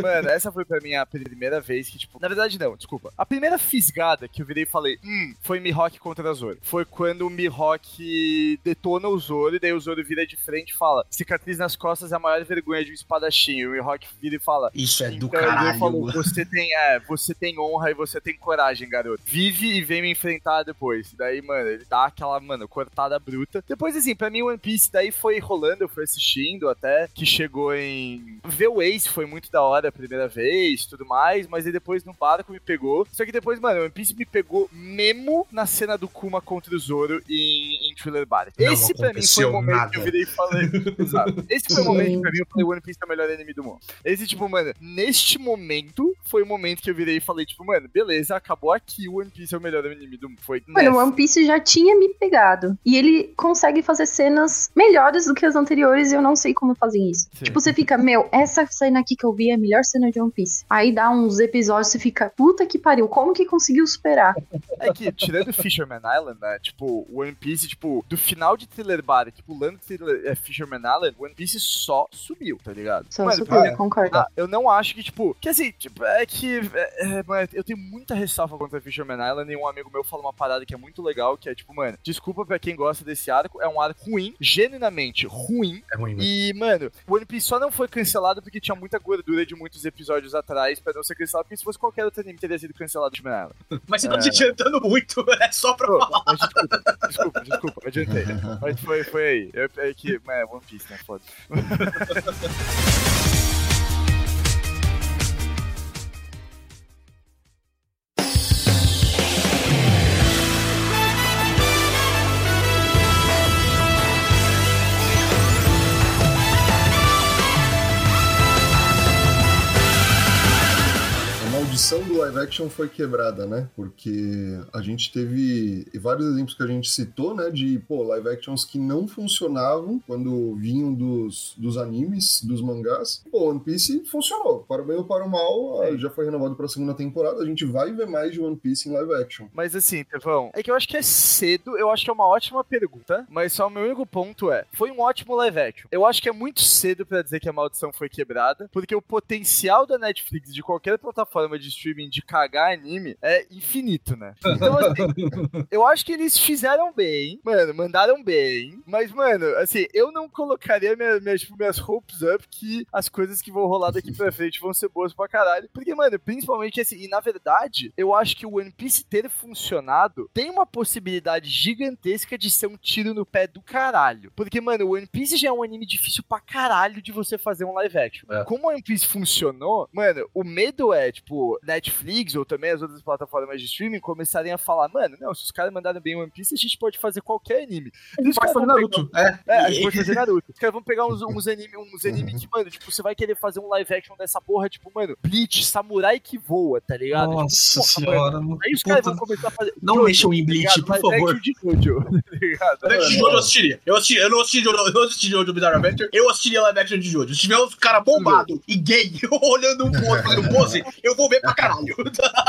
Mano, essa foi pra mim a primeira vez que, tipo. Na verdade, não, desculpa. A primeira fisgada que eu virei e falei, hum, foi Mihawk contra Zoro. Foi quando o Mihawk detona o Zoro, e daí o Zoro vira de frente e fala: cicatriz nas costas é a maior vergonha de um espadachim. E o Mihawk vira e fala. isso é do então ele caralho. falou, você tem, é, você tem honra e você tem coragem, garoto. Vive e vem me enfrentar depois. E daí, mano, ele dar aquela, mano, cortada bruta. Depois, assim, pra mim One Piece daí foi rolando, eu fui assistindo até, que chegou em... Ver o Ace foi muito da hora a primeira vez, tudo mais, mas aí depois no barco me pegou. Só que depois, mano, One Piece me pegou mesmo na cena do Kuma contra o Zoro em, em Thriller Bark. Não Esse pra mim foi o momento nada. que eu virei e falei... Exato. Esse foi o momento que pra mim eu falei, One Piece é o melhor anime do mundo. Esse, tipo, mano, neste momento, foi o momento que eu virei e falei, tipo, mano, beleza, acabou aqui, o One Piece é o melhor anime do mundo. Foi Mano, o nessa. One Piece já tinha me pegado. E ele consegue fazer cenas melhores do que as anteriores e eu não sei como fazem isso. Sim. Tipo, você fica, meu, essa cena aqui que eu vi é a melhor cena de One Piece. Aí dá uns episódios você fica, puta que pariu, como que conseguiu superar? É que, tirando Fisherman Island, né, tipo, o One Piece, tipo, do final de Thriller Bark, pulando Thriller, é, Fisherman Island, o One Piece só subiu, tá ligado? Só Mano, super, é. concordo. Ah, eu não acho que, tipo, que assim, tipo, é que. É, é, mano, eu tenho muita ressalva contra Fisherman Island e um amigo meu fala uma parada que é muito legal, que é tipo, mano, desculpa pra quem gosta desse arco, é um arco ruim, genuinamente ruim. É ruim, velho. E, mano, o One Piece só não foi cancelado porque tinha muita gordura de muitos episódios atrás pra não ser cancelado, porque se fosse qualquer outro anime teria sido cancelado de Island. Mas você tá te adiantando muito, é só pra Pô, falar. mas desculpa, desculpa, desculpa, adiantei. Mas foi, foi aí. Eu, é que, é One Piece, né? Foda. action foi quebrada, né? Porque a gente teve vários exemplos que a gente citou, né? De, pô, live actions que não funcionavam quando vinham dos, dos animes, dos mangás. Pô, One Piece funcionou. Para o bem ou para o mal, ah, já foi renovado para a segunda temporada. A gente vai ver mais de One Piece em live action. Mas assim, Tevão, é que eu acho que é cedo, eu acho que é uma ótima pergunta, mas só o meu único ponto é, foi um ótimo live action. Eu acho que é muito cedo pra dizer que a maldição foi quebrada, porque o potencial da Netflix de qualquer plataforma de streaming de cagar anime é infinito, né? Então assim, eu acho que eles fizeram bem, mano, mandaram bem, mas mano, assim, eu não colocaria minha, minhas, tipo, minhas hopes up que as coisas que vão rolar daqui pra frente vão ser boas pra caralho, porque mano, principalmente assim, e na verdade, eu acho que o One Piece ter funcionado tem uma possibilidade gigantesca de ser um tiro no pé do caralho. Porque, mano, o One Piece já é um anime difícil pra caralho de você fazer um live action. É. Como o One Piece funcionou, mano, o medo é, tipo, Netflix ou também as outras plataformas de streaming começarem a falar, mano, não, se os caras mandaram bem One Piece, a gente pode fazer qualquer anime. Os caras Pode fazer Naruto. É. é, a gente pode fazer Naruto. Os caras vão pegar uns, uns anime, uns anime que, mano, tipo, você vai querer fazer um live action dessa porra, tipo, mano, Bleach, samurai que voa, tá ligado? Nossa tipo, porra, mano, senhora. Aí os caras vão começar a fazer. Não Jojo, mexam em tá Bleach, ligado? por Live favor. action de Jojo, tá ligado? Live action de Jojo eu assistiria. Eu, assisti, eu não assisti Jojo, eu não assisti Jojo Bizarre Adventure, eu assistiria live action de Jojo. Se tiver uns cara bombado e gay olhando um pro outro fazendo pose, eu vou ver pra caralho.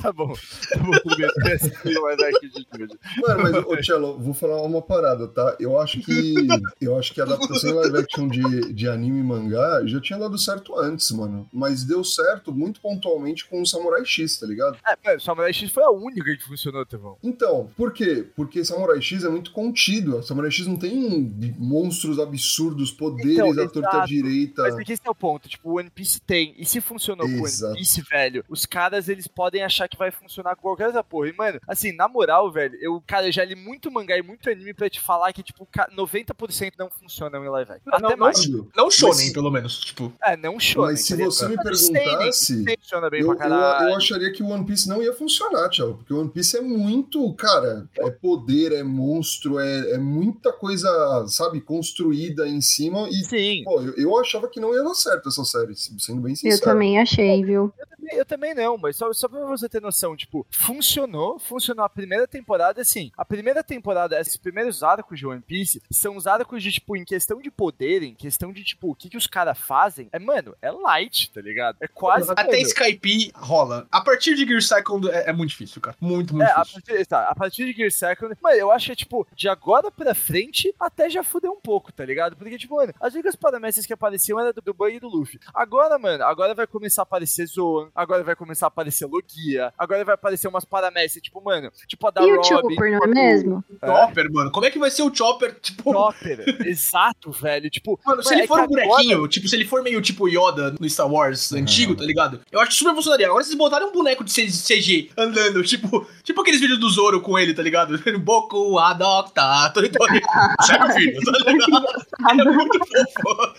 Tá bom. Tá bom, tudo bem. Eu assisti o live action de Jojo. Mano, mas, ô Cello, vou falar uma parada, tá? Eu acho que. Eu acho que a adaptação live action de, de anime e mangá já tinha dado certo antes, mano. Mas deu certo muito pontualmente com o Samurai X, tá ligado? É, mano, Samurai X foi a única que funcionou, Tevão. Então, por quê? Porque Samurai X é muito contido. Samurai X não tem monstros absurdos, poderes Então, à torta exato. direita. Mas aqui esse é o ponto, tipo, o One Piece tem. E se funcionou com o Exato. One Piece, velho, os caras, eles podem achar que vai funcionar com qualquer outra porra. E, mano, assim, na moral, velho, eu, cara, eu já li muito mangá e muito anime pra te falar que, tipo, ca- 90% não funcionam em live action. Até não, mais. Não shonen, Mas- pelo menos. Tipo, É, não shonen. Mas se você me perguntasse, funciona bem Eu, pra eu, eu acharia que o One Piece não ia funcionar, Thiago, porque o One Piece é muito, cara, é poder, é monstro, é, é muita coisa, sabe, construída em cima e, Sim, pô, eu, eu achava que não ia dar certo essa série, sendo bem Eu sincero. também achei, viu? Eu também, eu também não, mas só, só pra você ter noção, tipo, funcionou, funcionou a primeira temporada, assim, a primeira temporada, esses primeiros arcos de One Piece, são os arcos de, tipo, em questão de poder, em questão de, tipo, o que que os caras fazem, é, mano, é light, tá ligado? É quase... até mano, Skype rola. A partir de Gear Second é, é muito difícil, cara. Muito, muito É, a difícil. partir, tá, a partir de Gear Second, mano, eu acho que é, tipo, de agora pra frente, até já fudeu um pouco, tá ligado? Porque, tipo, mano, as únicas paramécias que apareciam era do, do e do Luffy. Agora, mano, agora vai começar a aparecer Zoan, agora vai começar a aparecer Logia, agora vai aparecer umas paramécias, tipo, mano, tipo a da E o Robin. Chopper, não é tipo, mesmo? Chopper, mano. Como é que vai ser o Chopper? Tipo, Chopper, exato, velho. Tipo, Mano, se ele é for um bonequinho, agora- tipo, se ele for meio tipo Yoda no Star Wars antigo, tá ligado? Eu acho que super funcionaria. Agora vocês botarem um boneco de CG andando, tipo, tipo aqueles vídeos do Zoro com ele, tá ligado? Boku adopta, Tony Tony. Sério, filho, tá ligado? É muito fofo.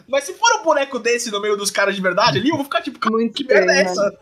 Mas se for um boneco desse no meio dos caras de verdade ali, eu vou ficar tipo, que merda é essa?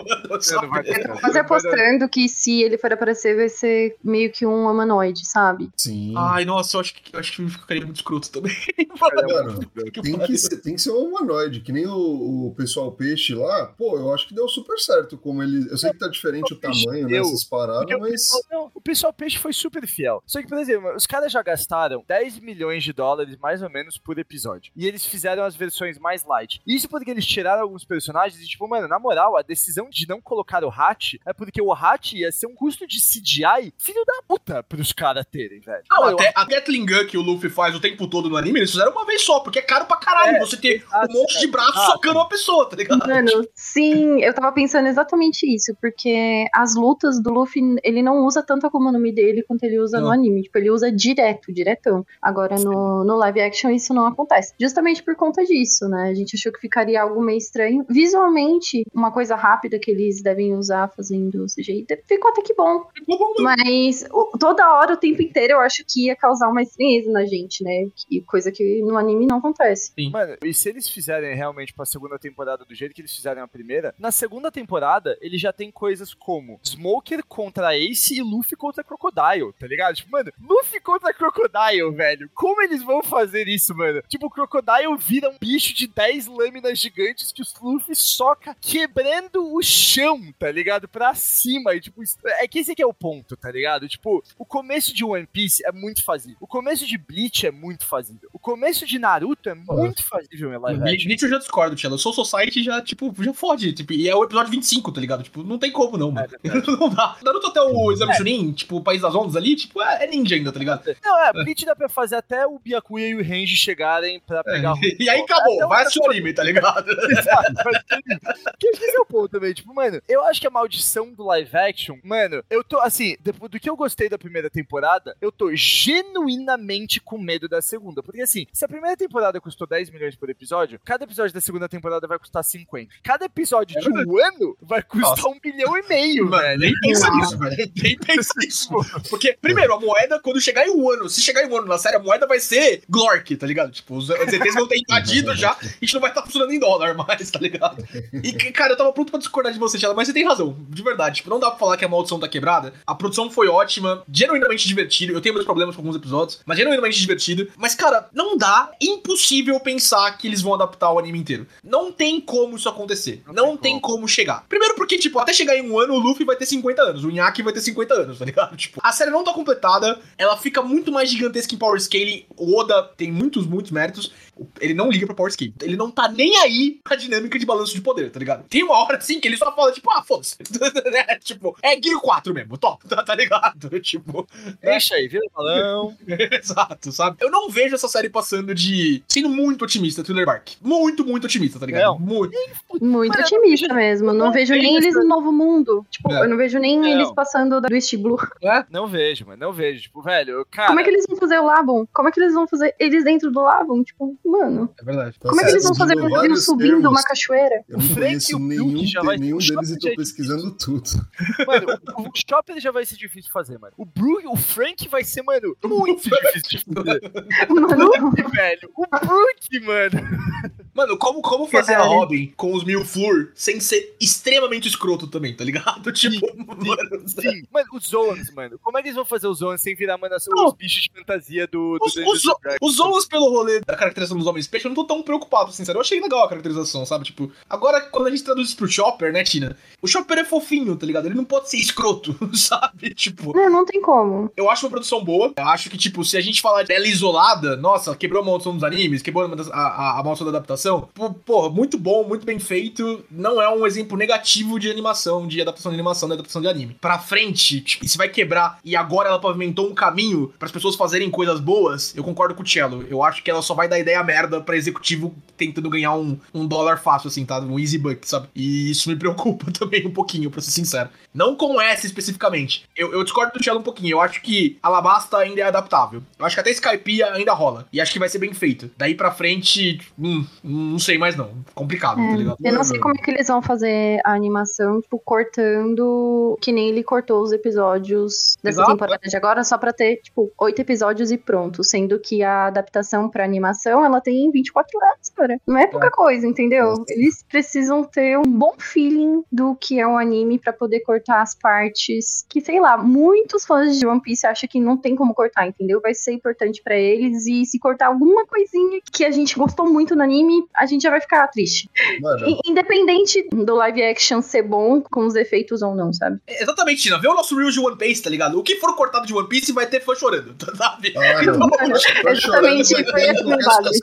Mas Vai- apostando que se ele for aparecer, vai ser meio que um humanoide, sabe? Sim. Ai, nossa, eu acho que, eu acho que ficaria muito escroto também. Mano, tem que, ser, tem que ser um humanoide, que nem o, o pessoal peixe lá. Pô, eu acho que deu super certo como ele. Eu sei que tá diferente o O tamanho deu. nessas paradas, Porque o mas. pessoal, não, o pessoal peixe foi super fiel. Só que, por exemplo, os caras já gastaram 10 milhões de dólares, mais ou menos, por episódio. E eles fizeram as versões mais light. Isso porque eles tiraram alguns personagens e, tipo, mano, na moral, a decisão de não colocar o Hat é porque o Hat ia ser um custo de CGI filho da puta pros caras terem, velho. Não, Mano, até a Gatling Gun que o Luffy faz o tempo todo no anime, eles fizeram uma vez só, porque é caro pra caralho É, você ter exato, um monte de braço exato. socando uma pessoa, tá ligado? Mano, sim, eu tava pensando exatamente isso, porque as lutas do Luffy, ele não usa tanto a Akuma no Mi dele quanto ele usa no Não. anime. Tipo, ele usa direto, diretão. Agora no, no live action isso não acontece. Justamente por conta disso, né? A gente achou que ficaria algo meio estranho. Visualmente, uma coisa rápida que eles devem usar fazendo CGI, ficou até que bom. Mas o- toda hora, o tempo inteiro, eu acho que ia causar uma estranheza na gente, né? Que, coisa que no anime não acontece. Mano, e se eles fizerem realmente pra segunda temporada do jeito que eles fizeram a primeira, na segunda temporada ele já tem coisas como Smoker contra Ace e Luffy contra Crocodile, tá ligado? Tipo, mano, Luffy contra Crocodile, velho. Como eles vão fazer isso, mano? Tipo, o Crocodile vira um bicho de 10 lâminas gigantes que o Luffy soca quebrando o chão, tá ligado? Pra cima. E, tipo, é que esse aqui é o ponto, tá ligado? Tipo, o começo de One Piece é muito fazível. O começo de Bleach é muito fazível. O começo de Naruto é muito fazível em live action. Bleach eu já discordo, Tchela. O Soul Society já, tipo, já fode. Tipo, e é o episódio 25, tá ligado? Tipo, não tem como não, mano. não dá. Naruto até o Exame Chunin, tipo, o País das Ondas ali, tipo, é, é ninja ainda, tá ligado? Não, é, Bleach dá pra fazer até o Byakuya e o Renji chegarem pra pegar o... E aí acabou, o- vai assistir o anime, tá ligado? Exato, mas- que esse é o ponto também. Tipo, mano, eu acho que a maldição do live action, mano, eu tô, assim, depois do que eu gostei da primeira temporada, eu tô genuinamente com medo da segunda. Porque, assim, se a primeira temporada custou 10 milhões por episódio, cada episódio da segunda temporada vai custar 50. Cada episódio de um ano vai custar Nossa. um bilhão e meio, Mano, velho. nem pensa nisso, velho. Nem pensa nisso. Porque, primeiro, a moeda, quando chegar em um ano, se chegar em um ano na série, a moeda vai ser Glork, tá ligado? Tipo, os os ETs vão ter invadido já, a gente não vai estar funcionando em dólar mais, tá ligado? E, cara, eu tava pronto pra discordar de você, Tchela, mas você tem razão, de verdade. Tipo, não dá pra falar que a maldição tá quebrada. A produção foi ótima, genuinamente divertido. Eu tenho meus problemas com alguns episódios, mas genuinamente divertido. Mas, cara, não dá, impossível pensar que eles vão adaptar o anime inteiro. Não tem como isso acontecer. Não, Não tem tem como chegar. Primeiro porque, tipo, até chegar em um ano, o Luffy vai ter 50 anos, o Nyaki vai ter 50 anos, tá ligado? Tipo, a série não tá completada, ela fica muito mais gigantesca em Power Scale. O Oda tem muitos, muitos méritos. Ele não liga pra Power Scale. Ele não tá nem aí pra dinâmica de balanço de poder, tá ligado? Tem uma hora assim que ele só fala, tipo, ah, foda-se. É, tipo, é Gear 4 mesmo, top, tá, tá ligado? Tipo, Deixa aí, vira o balão. Exato, sabe? Eu não vejo essa série passando de. sendo muito otimista, Thriller Bark. Muito, muito otimista, tá ligado? Não. Muito. Muito Mas otimista mesmo. Não não vejo nem eles no Novo Mundo. Tipo, É. eu não vejo nem Não. eles passando do East Blue. Não vejo, mano, não vejo. Tipo, velho, cara... Como é que eles vão fazer o Labon? Como é que eles vão fazer eles dentro do Labon? Tipo, mano, É verdade. Tá como é que eles vão fazer o Brasil subindo termos. uma cachoeira? Eu não O Frank conheço e o nenhum, Brook já vai- nenhum o deles e Shopping tô já é pesquisando tudo. Mano, o, o Chopper já vai ser difícil de fazer, mano. O Brook, o Frank vai ser, mano, muito difícil de fazer. Mano, velho. O Brook, mano. Mano, como, como fazer a. Robin com os mil Flur sem ser extremamente escroto também, tá ligado? Tipo, mano. Sim. Mano, os Zoans, mano. Como é que eles vão fazer os Zoans sem virar, mano, os Não. bichos de fantasia do, do Os, os, zo- os pelo rolê da caracterização dos homens peixe, eu não tô tão preocupado, sincero. Eu achei legal a caracterização, sabe? Tipo, agora quando a gente traduz isso pro Chopper, né, Tina? O Chopper é fofinho, tá ligado? Ele não pode ser escroto, sabe? Tipo, não, não tem como. Eu acho uma produção boa. Eu acho que, tipo, se a gente falar dela isolada, nossa, quebrou a maldição dos animes, quebrou a, a, a maldição da adaptação. pô, porra, muito bom, muito bem feito. Não é um exemplo negativo de animação, de adaptação de animação, de adaptação de anime. Pra frente, tipo, isso vai quebrar e agora ela pavimentou um caminho para as pessoas fazerem coisas boas. Eu concordo com o Cello. Eu acho que ela só vai dar ideia merda pra executivo tentando ganhar um, um dólar fácil, assim, tá? Um easy buck, sabe? E isso me preocupa também um pouquinho, pra ser sincero. Não com essa especificamente. Eu, eu discordo do Cello um pouquinho. Eu acho que Alabasta ainda é adaptável. Eu acho que até Skypiea ainda rola. E acho que vai ser bem feito. Daí pra frente, hum, não sei mais não. Complicado, É, tá ligado? Eu não sei como é que eles vão fazer a animação, tipo, cortando que nem ele cortou os episódios dessa Exato. temporada de agora, só pra ter, tipo, oito episódios e pronto. Sendo que a adaptação pra animação, ela tem 24 anos, cara. Não é pouca coisa, entendeu? Eles precisam ter um bom feeling do que é um anime pra poder cortar as partes que, sei lá, muitos fãs de One Piece acham que não tem como cortar, entendeu? Vai ser importante pra eles e se cortar alguma coisinha que a gente gostou muito no anime, a gente já vai ficar triste. Mano, Independente do live action ser bom com os efeitos ou não, sabe? É, Exatamente, Tina. Vê o nosso Reels de One Piece, tá ligado? O que for cortado de One Piece vai ter fã chorando, sabe? Ah, não. Foi chorando, Exatamente, vai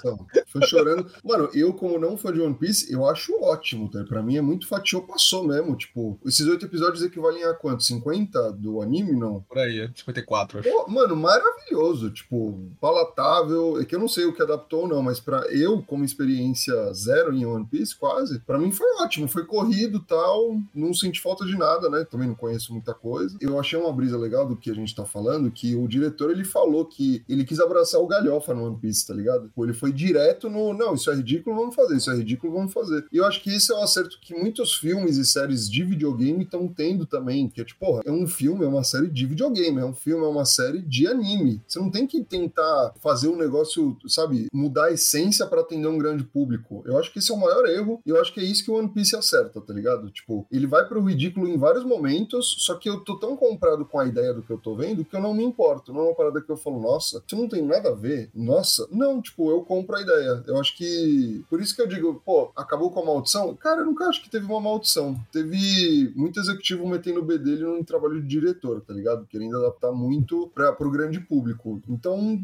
foi. Foi chorando. Mano, eu, como não fã de One Piece, eu acho ótimo, tá? Pra mim é muito fatiou, passou mesmo. Tipo, esses oito episódios equivalem a quanto? 50 do anime, não? Por aí, 54, acho. Pô, mano, maravilhoso. Tipo, palatável. É que eu não sei o que adaptou ou não, mas pra eu, como experiência zero em One Piece, quase, pra mim foi ótimo. Foi corrido tal. Não senti falta de nada, né? Também não conheço muita coisa. Eu achei uma brisa legal do que a gente tá falando, que o diretor ele falou que ele quis abraçar o galhofa no One Piece, tá ligado? Ele foi direto no. Não, isso é ridículo, vamos fazer. Isso é ridículo, vamos fazer. E eu acho que esse é um acerto que muitos filmes e séries de videogame estão tendo também. Que é tipo, porra, é um filme, é uma série de videogame, é um filme, é uma série de anime. Você não tem que tentar fazer um negócio, sabe, mudar a essência pra atender um grande público. Eu acho que esse é o maior erro. E eu acho que é isso que o One Piece acerta, tá ligado? Tipo, ele vai pro ridículo em vários momentos, só que eu tô tão comprado com a ideia do que eu tô vendo que eu não me importo. Não é uma parada que eu falo, nossa, isso não tem nada a ver. Nossa, não, tipo, eu compro a ideia. Eu acho que. Por isso que eu digo, pô, acabou com a maldição? Cara, eu nunca acho que teve uma maldição. Teve muito executivo metendo o B dele num trabalho de diretor, tá ligado? Querendo adaptar muito pra, pro grande público. Então,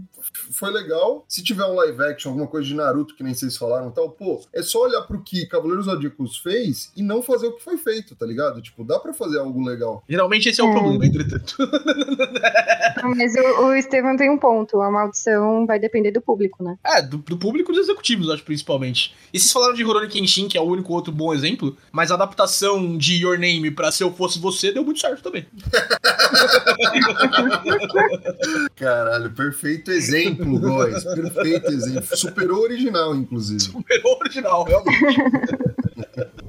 foi legal. Se tiver um live action, alguma coisa de Naruto, que nem vocês falaram e tal, pô, é só olhar pro que Cavaleiros Zodíacos fez e não fazer o que foi feito, tá ligado? Tipo, dá pra fazer algo legal. Geralmente esse é o É. problema, entretanto. Mas o, o Estevam tem um ponto. A maldição vai depender do público, né? É, do, do público e dos executivos, acho, principalmente. E vocês falaram de Rurouni Kenshin, que é o único outro bom exemplo, mas a adaptação de Your Name pra Se Eu Fosse Você deu muito certo também. Caralho, perfeito exemplo, Góis. Perfeito exemplo. Superou original, inclusive. Superou original, realmente.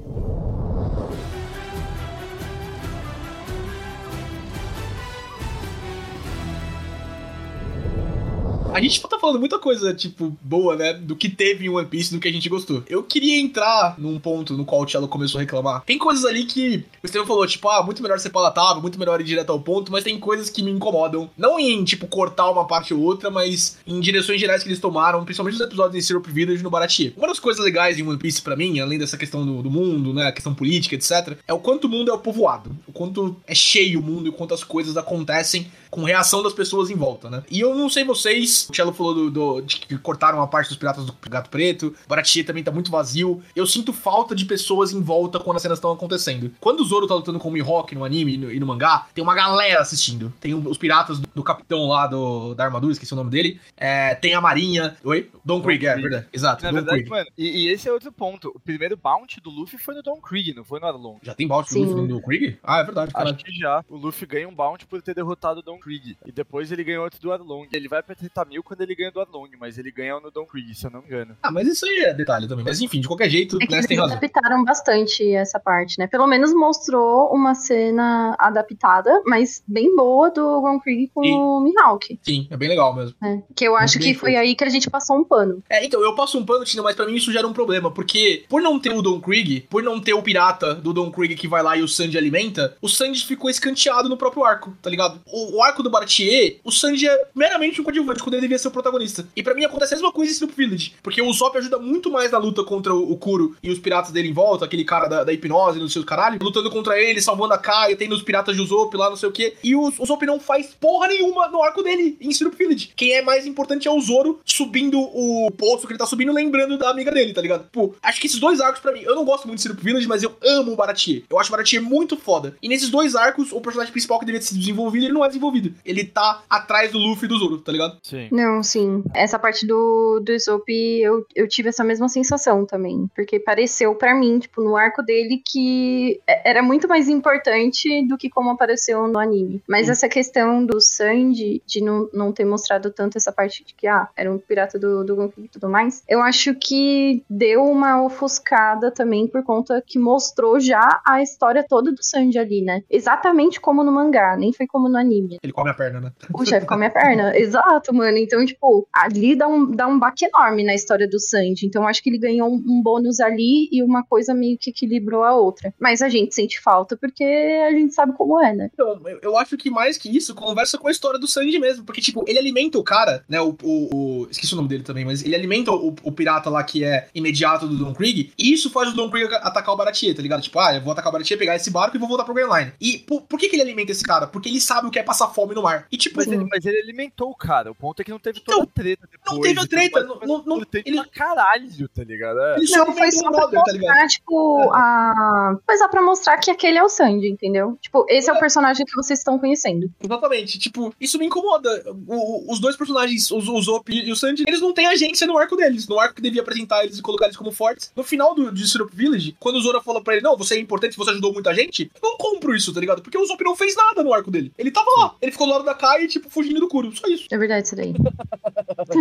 A gente tá falando muita coisa, tipo, boa, né? Do que teve em One Piece, do que a gente gostou. Eu queria entrar num ponto no qual o Cello começou a reclamar. Tem coisas ali que o Estevam falou, tipo, ah, muito melhor ser palatável, muito melhor ir direto ao ponto, mas tem coisas que me incomodam. Não em, tipo, cortar uma parte ou outra, mas em direções gerais que eles tomaram, principalmente nos episódios em Syrup Village e no Baratie. Uma das coisas legais em One Piece pra mim, além dessa questão do, do mundo, né, a questão política, etc., é o quanto o mundo é povoado, o quanto é cheio o mundo e o quanto as coisas acontecem com reação das pessoas em volta, né? E eu não sei vocês, o Cello falou do, do- de que cortaram a parte dos piratas do Gato Preto, Baratie também tá muito vazio. Eu sinto falta de pessoas em volta quando as cenas estão acontecendo. Quando o Zoro tá lutando com o Mihawk no anime e no, e no mangá, tem uma galera assistindo. Tem os piratas do, do capitão lá do, da armadura, esqueci o nome dele. É, tem a marinha. Oi? Don Krieg, é, verdade. Exato, Na Don verdade, Krieg. mano, e, e esse é outro ponto. O primeiro bounty do Luffy foi no Don Krieg, não foi no Arlong. Já tem bounty do Sim. Luffy no Krieg? Ah, é verdade, Acho caralho. que já. O Luffy ganha um bounty por ter derrotado o Don Krieg. E depois ele ganha outro do Arlong. Ele vai pra 30 quando ele ganha do Arlong, mas ele ganha no Don Krieg, se eu não me engano. Ah, mas isso aí é detalhe também. Mas enfim, de qualquer jeito, É eles razão. adaptaram bastante essa parte, né? Pelo menos mostrou uma cena adaptada, mas bem boa do Gon Krieg com Sim. o Mihawk. Sim, é bem legal mesmo. né? Que eu acho que foi aí que a gente passou um pano. É, então, eu passo um pano, Tina, mas pra mim isso gera um problema, porque por não ter o Don Krieg, por não ter o pirata do Don Krieg que vai lá e o Sanji alimenta, o Sanji ficou escanteado no próprio arco, tá ligado? O, o arco do Bartier, o Sanji é meramente um coadjuvante. Quando ele devia ser o protagonista. E pra mim acontece a mesma coisa em Snoop Village, porque o Usopp ajuda muito mais na luta contra o Kuro e os piratas dele em volta, aquele cara da, da hipnose, no seu caralho, lutando contra ele, salvando a Kaia, tem os piratas de Usopp lá, não sei o que. E o Usopp não faz porra nenhuma no arco dele em Snoop Village. Quem é mais importante é o Zoro subindo o poço que ele tá subindo, lembrando da amiga dele, tá ligado? Pô, acho que esses dois arcos pra mim, eu não gosto muito de Snoop Village, mas eu amo o Baratier. Eu acho o Baratier muito foda. E nesses dois arcos, o personagem principal que deveria ser desenvolvido, ele não é desenvolvido. Ele tá atrás do Luffy e do Zoro, tá ligado? Sim. Não, sim. Essa parte do, do Usopp, eu, eu tive essa mesma sensação também. Porque pareceu pra mim, tipo, no arco dele, que é- era muito mais importante do que como apareceu no anime. Mas essa questão do Sanji, de não, não ter mostrado tanto essa parte de que, ah, era um pirata do, do Gonki e tudo mais, eu acho que deu uma ofuscada também por conta que mostrou já a história toda do Sanji ali, né? Exatamente como no mangá, nem foi como no anime. Ele come a perna, né? O chefe come a perna. Exato, mano. Então, tipo, ali dá um, dá um baque enorme na história do Sanji. Então, acho que ele ganhou um, um bônus ali e uma coisa meio que equilibrou a outra. Mas a gente sente falta porque a gente sabe como é, né? Então, eu, eu acho que mais que isso, conversa com a história do Sanji mesmo. Porque, tipo, ele alimenta o cara, né? O. o- o- esqueci o nome dele também, mas ele alimenta o, o pirata lá que é imediato do Don Krieg. E isso faz o Don Krieg atacar o Baratier, tá ligado? Tipo, ah, eu vou atacar o Baratier, pegar esse barco e vou voltar pro Grand Line. E por, por que, que ele alimenta esse cara? Porque ele sabe o que é passar fome no mar. E, tipo, Mas ele, mas ele alimentou o cara. O ponto é que não teve Então, toda a treta depois. não teve a e tudo treta, não- mas não- não- importante ele- pra caralho, tá ligado? É. ele só Não, foi só pra brother, tá ligado? mostrar, tipo, a. Foi só pra mostrar que aquele é o Sanji, entendeu? Tipo, esse é o personagem que vocês estão conhecendo. Exatamente. Tipo, isso me incomoda. O- o- os dois personagens, os- o Zop e o Sanji, eles não têm agência no arco deles. No arco que devia apresentar eles e colocar eles como fortes. No final do, de Syrup Village, quando o Zora falou pra ele, não, você é importante, você ajudou muita gente, eu não compro isso, tá ligado? Porque o Zop não fez nada no arco dele. Ele tava lá. Ele ficou do lado da Kai, tipo, fugindo do Kuro. Só isso. É verdade isso daí.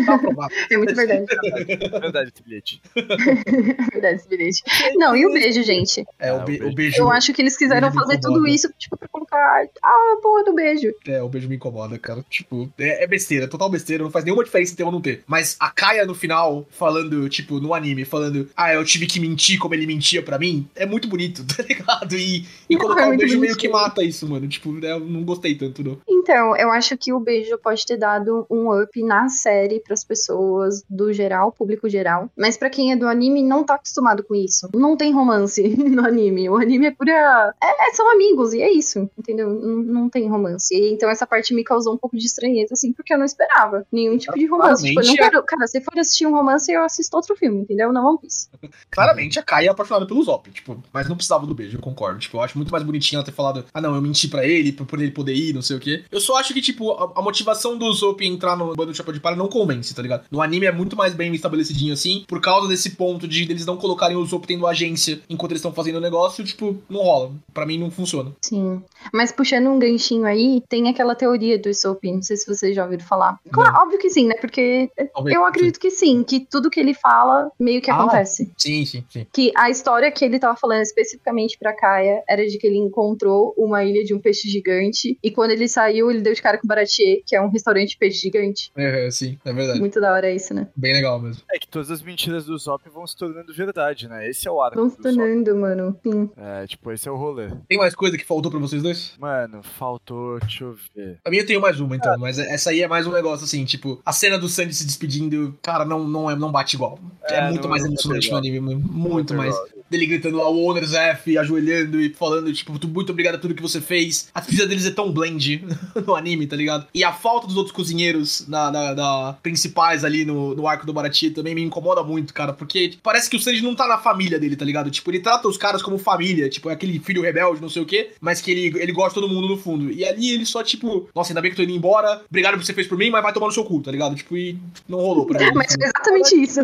Tá aprovado. É muito verdade. É verdade esse bilhete. É verdade esse bilhete. Não, e o beijo, gente? É, Ah, o, be- o beijo. Eu acho que eles quiseram fazer tudo isso, tipo, pra colocar a porra do beijo. É, o beijo me incomoda, cara. Tipo, é, é besteira, total besteira, não faz nenhuma diferença ter ou não ter. Mas a Kaia no final, falando, tipo, no anime, falando, ah, eu tive que mentir como ele mentia pra mim, é muito bonito, tá ligado? E, e Não, colocar é o muito beijo meio que mata isso, mano. Tipo, né, eu não gostei tanto, não. Então, eu acho que o beijo pode ter dado um up na série pras pessoas do geral, público geral. Mas pra quem é do anime, não tá acostumado com isso. Não tem romance no anime. O anime é pura. É, é- são amigos, e é isso, entendeu? Não, não tem romance. E, então essa parte me causou um pouco de estranheza, assim, porque eu não esperava nenhum tipo de romance. Tipo, eu não quero. Cara, se for assistir um romance, eu assisto outro filme, entendeu? Não One Piece. Claramente a Kaia é apaixonada pelo Zop, tipo, mas não precisava do beijo, eu concordo. Tipo, eu acho muito mais bonitinho ela ter falado, ah, não, eu menti pra ele, pra por ele poder ir, não sei o quê. Eu só acho que, tipo, a, a motivação do Zop entrar no bando do Chapéu de Palha não convence, tá ligado? No anime é muito mais bem estabelecidinho assim, por causa desse ponto de eles não colocarem o Zop tendo agência enquanto eles estão fazendo o negócio, tipo, não rola. Pra mim não funciona. Sim. Mas puxando um ganchinho aí, tem aquela teoria do Usopp, não sei se vocês já ouviram falar. Claro, óbvio que sim, né? Porque Talvez. eu acredito que sim, que tudo que ele fala meio que Ah. acontece. Sim, sim, sim. Que a história que ele tava falando especificamente pra Kaia era de que ele encontrou uma ilha de um peixe gigante e quando ele saiu, ele deu de cara com o Baratier, que é um restaurante de peixe gigante. É, é, sim, é verdade. Muito da hora isso, né? Bem legal mesmo. É que todas as mentiras do Zop vão se tornando verdade, né? Esse é o arco Vão se do Zop. tornando, mano. Sim. É, tipo, esse é o rolê. Tem mais coisa que faltou pra vocês dois? Mano, faltou, deixa eu ver. Pra mim eu tenho mais uma, então, mas essa aí é mais um negócio assim, tipo, a cena do Sandy se despedindo, cara, não, não, é, não bate igual. É, É, muito não- mais não emocionante no anime, mano. muito Muito mais. igual. Dele gritando lá, o Owners F, ajoelhando e falando, tipo, "Tu- muito obrigado a tudo que você fez. A pizza deles é tão blend no anime, tá ligado? E a falta dos outros cozinheiros na, na- na- principais ali no, no arco do Barati também me incomoda muito, cara, porque tipo, parece que o Sanji não tá na família dele, tá ligado? Tipo, ele trata os caras como família, tipo, é aquele filho rebelde, não sei o quê, mas que ele, ele gosta de todo mundo no fundo. E ali ele só, tipo, nossa, ainda bem que eu tô indo embora, obrigado por que você fez por mim, mas vai tomar no seu cu, tá ligado? Tipo, e não rolou pra mim. Mas foi exatamente isso.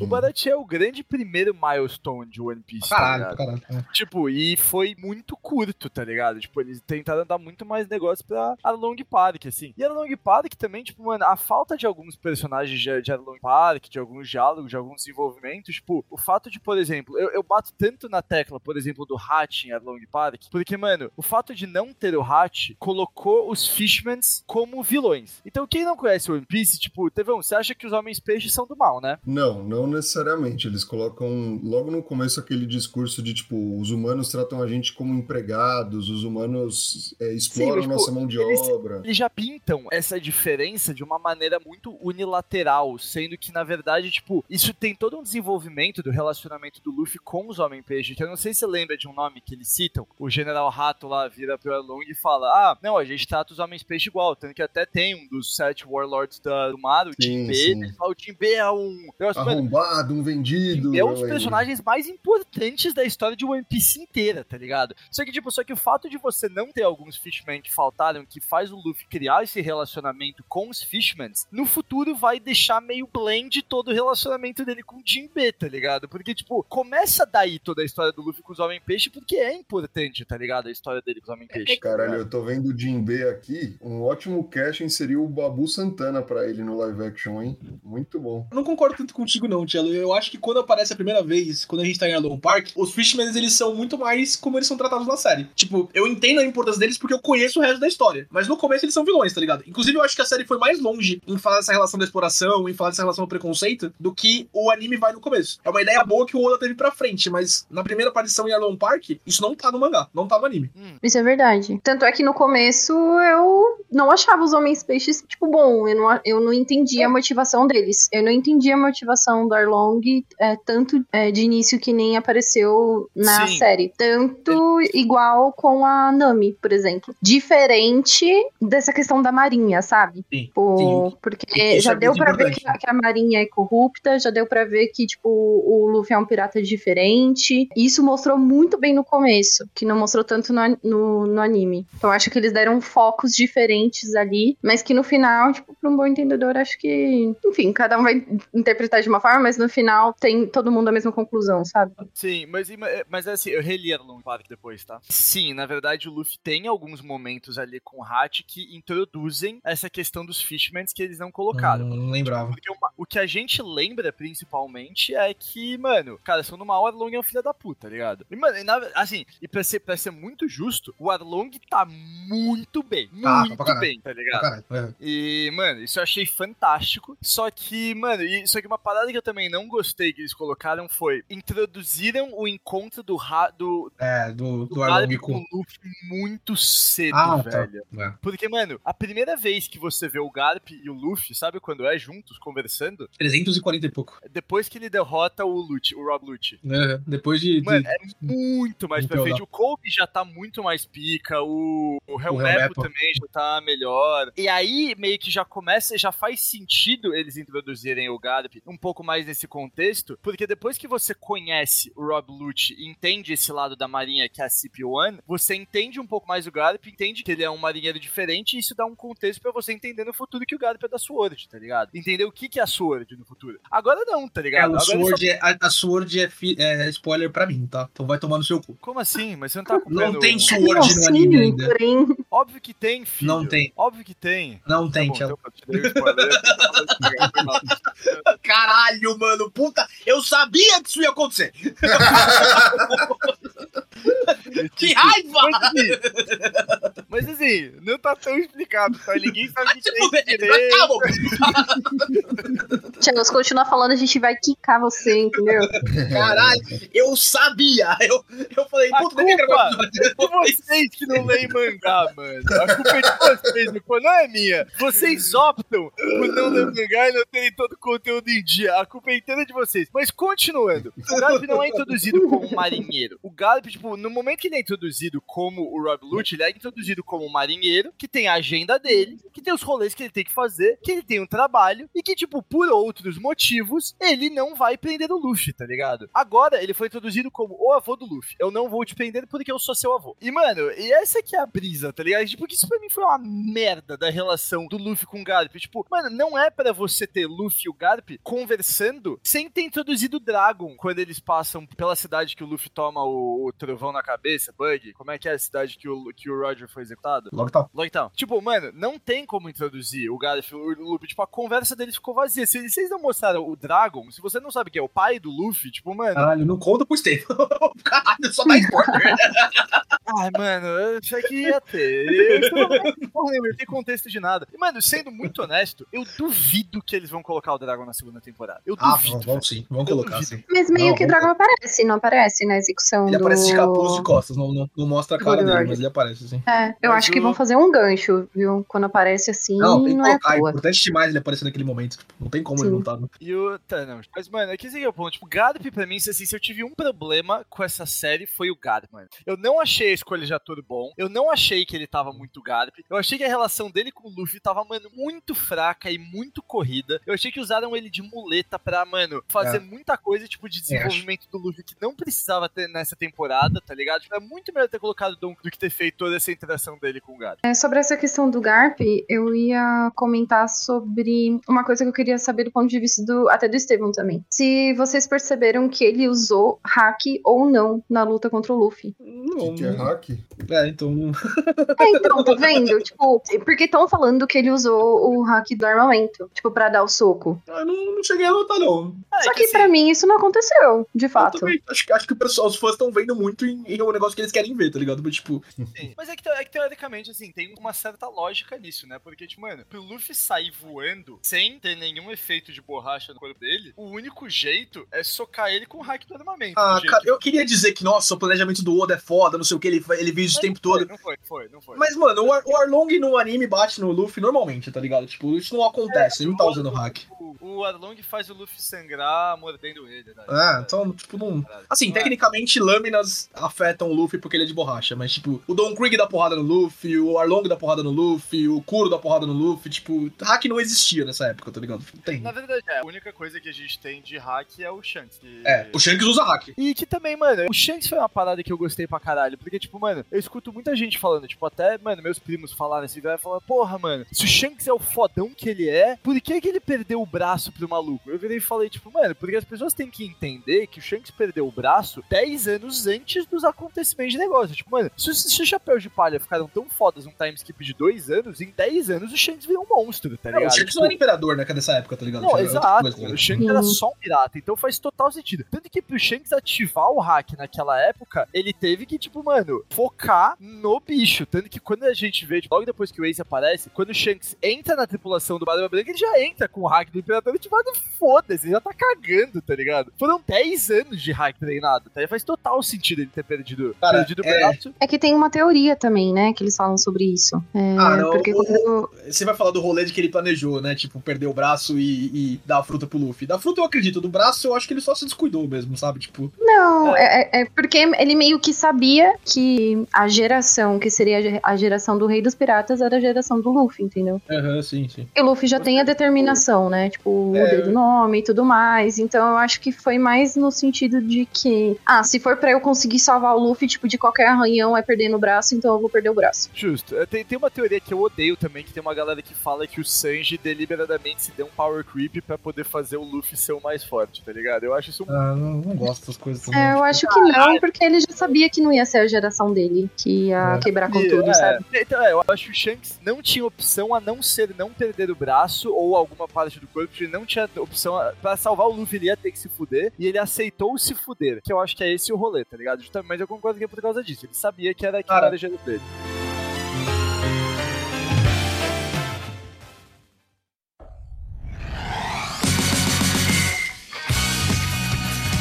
O Barati é o grande primeiro milestone de One Piece. tá Caralho, ligado? caralho. é. Tipo, e foi muito curto, tá ligado? Tipo, eles tentaram dar muito mais negócio pra Arlong Park, assim. E Arlong Park também, tipo, mano, a falta de alguns personagens de, de Arlong Park, de alguns diálogos, de alguns desenvolvimentos, tipo, o fato de, por exemplo, eu, eu bato tanto na tecla, por exemplo, do Hatch em Arlong Park, porque, mano, o fato de não ter o Hatch colocou os Fishmans como vilões. Então, quem não conhece One Piece, tipo, Tevão, você acha que os homens peixes são do mal, né? Não, não necessariamente. Eles colocam logo no começo aquele discurso de, tipo, os humanos tratam a gente como empregados, os humanos é, exploram mas, tipo, nossa mão de eles- obra. Eles já pintam essa diferença de uma maneira muito unilateral, sendo que, na verdade, tipo, isso tem todo um desenvolvimento do relacionamento do Luffy com os Homem-Peixe. Que eu não sei se você lembra de um nome que eles citam. O General Rato lá vira pro Arlong e fala: Ah, não, a gente trata os Homens-Peixe igual. Tanto que até tem um dos sete Warlords da, do mar, o Sim, Jinbe. sim. Ele fala: O Jinbe é um. Arrombado, um vendido. é um dos é- personagens mais importantes da história de One Piece inteira, tá ligado? Só que, tipo, só que o fato de você não ter alguns Fishmen que faltaram, que faz o Luffy criar esse relacionamento com os Fishmen, no futuro vai deixar meio blend todo o relacionamento dele com o Jinbe, tá ligado? Porque, tipo, começa daí toda a história do Luffy com os Homem-Peixe, porque é importante, tá ligado? A história dele com os Homem-Peixe. Caralho, eu tô vendo o Jinbe aqui. Um ótimo casting seria o Babu Santana pra ele no live action, hein? Muito bom. Eu não concordo tanto contigo, não, Tchelo. Eu acho que quando aparece a primeira vez, quando a gente tá em Alone Park, os Fishmen, eles são muito mais como eles são tratados na série. Tipo, eu entendo a importância deles porque eu conheço o resto da história. Mas no começo eles são vilões, tá ligado? Inclusive, eu acho que a série foi mais longe em falar dessa relação da exploração, em falar dessa relação do preconceito, do que o anime vai no começo. É uma ideia boa que o Oda teve pra frente, mas na primeira aparição em Alone Park, isso não tá no mangá, não tá no anime. Hum, Isso é verdade. Tanto é que no começo eu não achava os homens peixes, tipo, bom, eu não, eu não entendia a motivação deles. Eu não entendia a motivação do Arlong, é, tanto é, de início que nem apareceu na Sim. série. Tanto igual com a Nami, por exemplo. Diferente dessa questão da marinha, sabe? Sim, Tipo, sim. porque Isso já é deu pra ver que a, que a marinha é corrupta, já deu pra ver que, tipo, o Luffy é um pirata diferente. Isso mostrou muito bem no começo, que não mostrou tanto no, no, no anime. Então acho que eles deram focos diferentes ali, mas que no final, tipo, pra um bom entendedor, acho que. Enfim, cada um vai interpretar de uma forma, mas no final tem todo mundo a mesma conclusão, sabe? Sim, mas, mas é assim, eu reli a Long Park depois, tá? Sim, na verdade o Luffy tem alguns momentos ali com o Hat que introduzem essa questão dos Fishmans que eles não colocaram. Hum, Não lembrava. Porque uma- o que a gente lembra, principalmente, é que, mano, cara, são numa hora Arlong é um filho da puta, tá ligado? E, mano, e na- assim, e pra ser, pra ser muito justo, o Arlong tá muito bem. Tá, Muito caralho. bem, tá ligado? É. E, mano, isso eu achei fantástico. Só que, mano, e- só que uma parada que eu também não gostei que eles colocaram foi introduziram o encontro do, ra do, É, do, do do Arlong com o Luffy muito cedo, Ah, tá. velho. É. Porque, mano, a primeira vez que você vê o Garp e o Luffy, sabe quando é juntos, conversando? 340 e pouco. Depois que ele derrota o Lute, o Rob Lute. É, depois de. de- Mano, é muito mais Então, pra frente. O Kobe já tá muito mais pica, o, o Hell também já tá melhor. E aí, meio que já começa, já faz sentido eles introduzirem o Garp um pouco mais nesse contexto, porque depois que você conhece o Rob Lute e entende esse lado da marinha que é a CP1, você entende um pouco mais o Garp, entende que ele é um marinheiro diferente, e isso dá um contexto pra você entender no futuro que o Garp é da Sword, tá ligado? Entender o que que é a Sword no futuro. Agora não, tá É, ligado? o Agora só- Sword é, a, a Sword é, fi- é spoiler pra mim, tá? Então vai tomar no seu cu. Como assim? Mas você não tá. Não tem o- Sword Não, no anime ainda. Óbvio que tem, filho. Não tem. Óbvio que tem. Não tem, tá bom, Tchelo. então. Caralho, mano, puta, eu sabia que isso ia acontecer. que raiva! Mas assim, Mas assim, não tá tão explicado, tá? Ninguém sabe o que Tipo, tem direito. Acabou. Tchelos continua falando, a gente vai quicar você, entendeu? Caralho, eu sabia. Eu, eu falei, puta, culpa episódio. é vocês que não leem mangá, mano. A culpa é de vocês, não não é minha. Vocês optam por não ler mangá e não terem todo o conteúdo em dia. A culpa é inteira de vocês. Mas continuando, o Garp não é introduzido como um marinheiro. O Garp, tipo, no momento que ele é introduzido como o Rob Lute, ele é introduzido como um marinheiro que tem a agenda dele, que tem os rolês que ele tem que fazer, que ele tem um trabalho e que, tipo, por outros motivos, ele não vai prender o Luffy, tá ligado? Agora, ele foi introduzido como o avô do Luffy. Eu não vou te prender porque eu sou seu avô. E, mano, e essa que é a brisa, tá ligado? Tipo, que isso pra mim foi uma merda da relação do Luffy com o Garp. Tipo, mano, não é pra você ter Luffy e o Garp conversando sem ter introduzido o Dragon quando eles passam pela cidade que o Luffy toma o, o trovão na cabeça, Bug. Como é que é a cidade que o, que o Roger foi executado? Logo tá. Logo então, tipo, mano, não tem como introduzir o Garf, o Luffy, tipo, a conversa deles ficou vazia. Se vocês não mostraram o Dragon, se você não sabe quem é o pai do Luffy, tipo, mano, Caralho, não conta pro Steve. Caralho, só dá spoiler. Ai, mano, eu achei que ia ter. Isso não não tem contexto de nada. E, mano, sendo muito honesto, eu duvido que eles vão colocar o Dragon na segunda temporada. Eu Ah, duvido. vamos, vamos sim, Eu colocar duvido. sim. Mas meio Não, que o dragão aparece, não aparece na execução Ele do... aparece de capuz de costas, não, não, não mostra a cara dele, mas ele aparece, sim. É, eu Mas acho que o- vão fazer um gancho, viu? Quando aparece assim, Não, não, tem que é colocar, é importante demais ele aparecer naquele momento. tipo, não tem como ele Sim. não tá. no- E o Thanos. Mas, mano, aqui esse aqui é o ponto. Tipo, Garp, pra mim, assim, se eu tive um problema com essa série, foi o Garp, mano. Eu não achei a escolha de ator bom. Eu não achei que ele tava muito Garp. Eu achei que a relação dele com o Luffy tava, mano, muito fraca e muito corrida. Eu achei que usaram ele de muleta pra, mano, fazer É. muita coisa, tipo, de É, desenvolvimento do Luffy que não precisava ter nessa temporada, tá ligado? Tipo, é muito melhor ter colocado o Don do que ter feito toda essa interação dele com o Garp. É, sobre essa questão do Garp, eu ia comentar sobre uma coisa que eu queria saber do ponto de vista do até do Estevam também. Se vocês perceberam que ele usou hack ou não na luta contra o Luffy. O que, que é hack? É, então. É, então, tá vendo? tipo, porque estão falando que ele usou o hack do armamento, tipo, pra dar o soco. Eu não, não cheguei a notar, não. É, Só que assim, pra mim isso não aconteceu, de Eu fato. também acho, que- acho que o pessoal, os fãs estão vendo muito em, em um negócio que eles querem ver, tá ligado? Mas, Tipo, Sim. Mas é que, é que teoricamente, assim, tem uma certa lógica nisso, né? Porque, tipo, mano, pro Luffy sair voando sem ter nenhum efeito de borracha no corpo dele, o único jeito é socar ele com o hack do armamento. ah, cara, eu queria dizer que, nossa, o planejamento do Oda é foda, não sei o que, ele, ele viu isso o tempo foi, todo. Não foi, foi, não foi. Mas, mano, o, Ar- o Arlong no anime bate no Luffy normalmente, tá ligado? Tipo, isso não acontece, ele não tá usando hack. O, o Arlong faz o Luffy sangrar mordendo ele, né? É, então, tipo, não. Assim, Não é. tecnicamente, lâminas afetam o Luffy porque ele é de borracha, mas, tipo, o Don Krieg dá porrada no Luffy, o Arlong dá porrada no Luffy, o Kuro dá porrada no Luffy, tipo, hack não existia nessa época, tá ligado? Não tem. Na verdade, é, a única coisa que a gente tem de hack é o Shanks. Que... É, o Shanks usa hack. E que também, mano, o Shanks foi uma parada que eu gostei pra caralho. Porque, tipo, mano, eu escuto muita gente falando, tipo, até, mano, meus primos falaram assim, vai falar, porra, mano, se o Shanks é o fodão que ele é, por que que ele perdeu o braço pro maluco? Eu virei e falei, tipo, mano, porque as pessoas têm que entender que o Shanks perdeu o braço 10 anos antes dos acontecimentos de negócio. Tipo, mano, se, os- se os chapéus de palha ficaram tão fodas num time skip de 2 anos, em 10 anos o Shanks virou um monstro, tá Não, ligado? o Shanks Tipo, não era imperador, né, nessa época, tá ligado? não, outra exato. coisa, tá ligado? o Shanks era Uhum. só um pirata, então faz total sentido. Tanto que pro Shanks ativar o hack naquela época, ele teve que, tipo, mano, focar no bicho. Tanto que quando a gente vê, tipo, logo depois que o Ace aparece, quando o Shanks entra na tripulação do Barba Branca, ele já entra com o hack do Imperador ativado foda-se, ele já tá cagando, tá ligado? Foram 10 anos de hack treinado, tá? E faz total sentido ele ter perdido, Cara, perdido o é- braço. É que tem uma teoria também, né, que eles falam sobre isso. É, Ah, não, porque o- quando... Você vai falar do rolê de que ele planejou, né? Tipo, perder o braço e, e dar a fruta pro Luffy. Da fruta eu acredito, do braço eu acho que ele só se descuidou mesmo, sabe? Tipo, Não, é, é- é porque ele meio que sabia que a geração, que seria a geração do Rei dos Piratas, era a geração do Luffy, entendeu? aham, sim, sim. E o Luffy já tem a determinação, né? Tipo, É. o dedo nome e tudo mais. Então eu acho que foi mais no sentido de que, ah, se for pra eu conseguir salvar o Luffy, tipo, de qualquer arranhão é perder no braço, então eu vou perder o braço. Justo. É, Tem, tem uma teoria que eu odeio também, que tem uma galera que fala que o Sanji deliberadamente se deu um power creep pra poder fazer o Luffy ser o mais forte, tá ligado? Eu acho isso Ah, não, não gosto dessas coisas também. É, eu acho que não, porque ele já sabia que não ia ser a geração dele que ia É. quebrar com E, tudo, é, sabe? Então, é, eu acho que o Shanks não tinha opção a não ser não perder o braço ou alguma parte do corpo, ele não tinha opção a- pra salvar o Luffy, ele ia ter que se fuder, e ele aceitou se fuder, que eu acho que é esse o rolê, tá ligado? Justamente, mas eu concordo que é por causa disso, ele sabia que era que Cara, dele.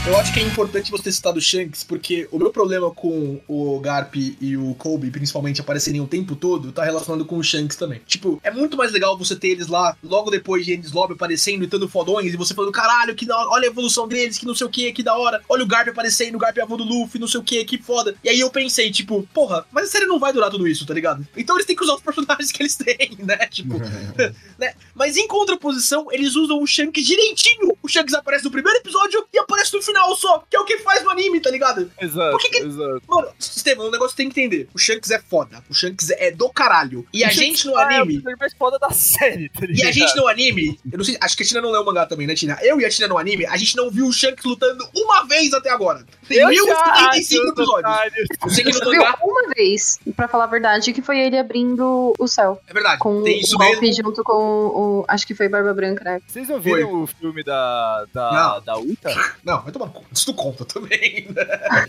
Eu acho que é importante você citar do Shanks, porque o meu problema com o Garp e o Kobe, principalmente, aparecerem o tempo todo, tá relacionado com o Shanks também. Tipo, é muito mais legal você ter eles lá, logo depois de Enes Lobby aparecendo e estando fodões, e você falando, caralho, que da hora, olha a evolução deles, que não sei o que, que da hora. Olha o Garp aparecendo, o Garp é avô do Luffy, não sei o que, que foda. E aí eu pensei, tipo, porra, mas a série não vai durar tudo isso, tá ligado? Então eles têm que usar os personagens que eles têm, né? Tipo, né? Mas em contraposição, eles usam o Shanks direitinho. O Shanks aparece no primeiro episódio e aparece no final só, que é o que faz no anime, tá ligado? Exato, Por que que- exato. Mano, Estevam, um negócio que tem que entender. O Shanks é foda. O Shanks é do caralho. E a O Shanks gente no é anime. o personagem mais foda da série, tá E ligado? a gente no anime, eu não sei, acho que a Tina não leu o mangá também, né, Tina? Eu e a Tina no anime, a gente não viu o Shanks lutando uma vez até agora. Tem Eu 1075 já, episódios. otários. Eu sei que no Viu mangá, uma vez, pra falar a verdade, que foi ele abrindo o céu. é verdade, Com tem isso o golpe mesmo. junto com o. Acho que foi Barba Branca, né? Vocês não viram o filme da, da, Não. da Uta? Não, vai tomar Isso não conta também, né?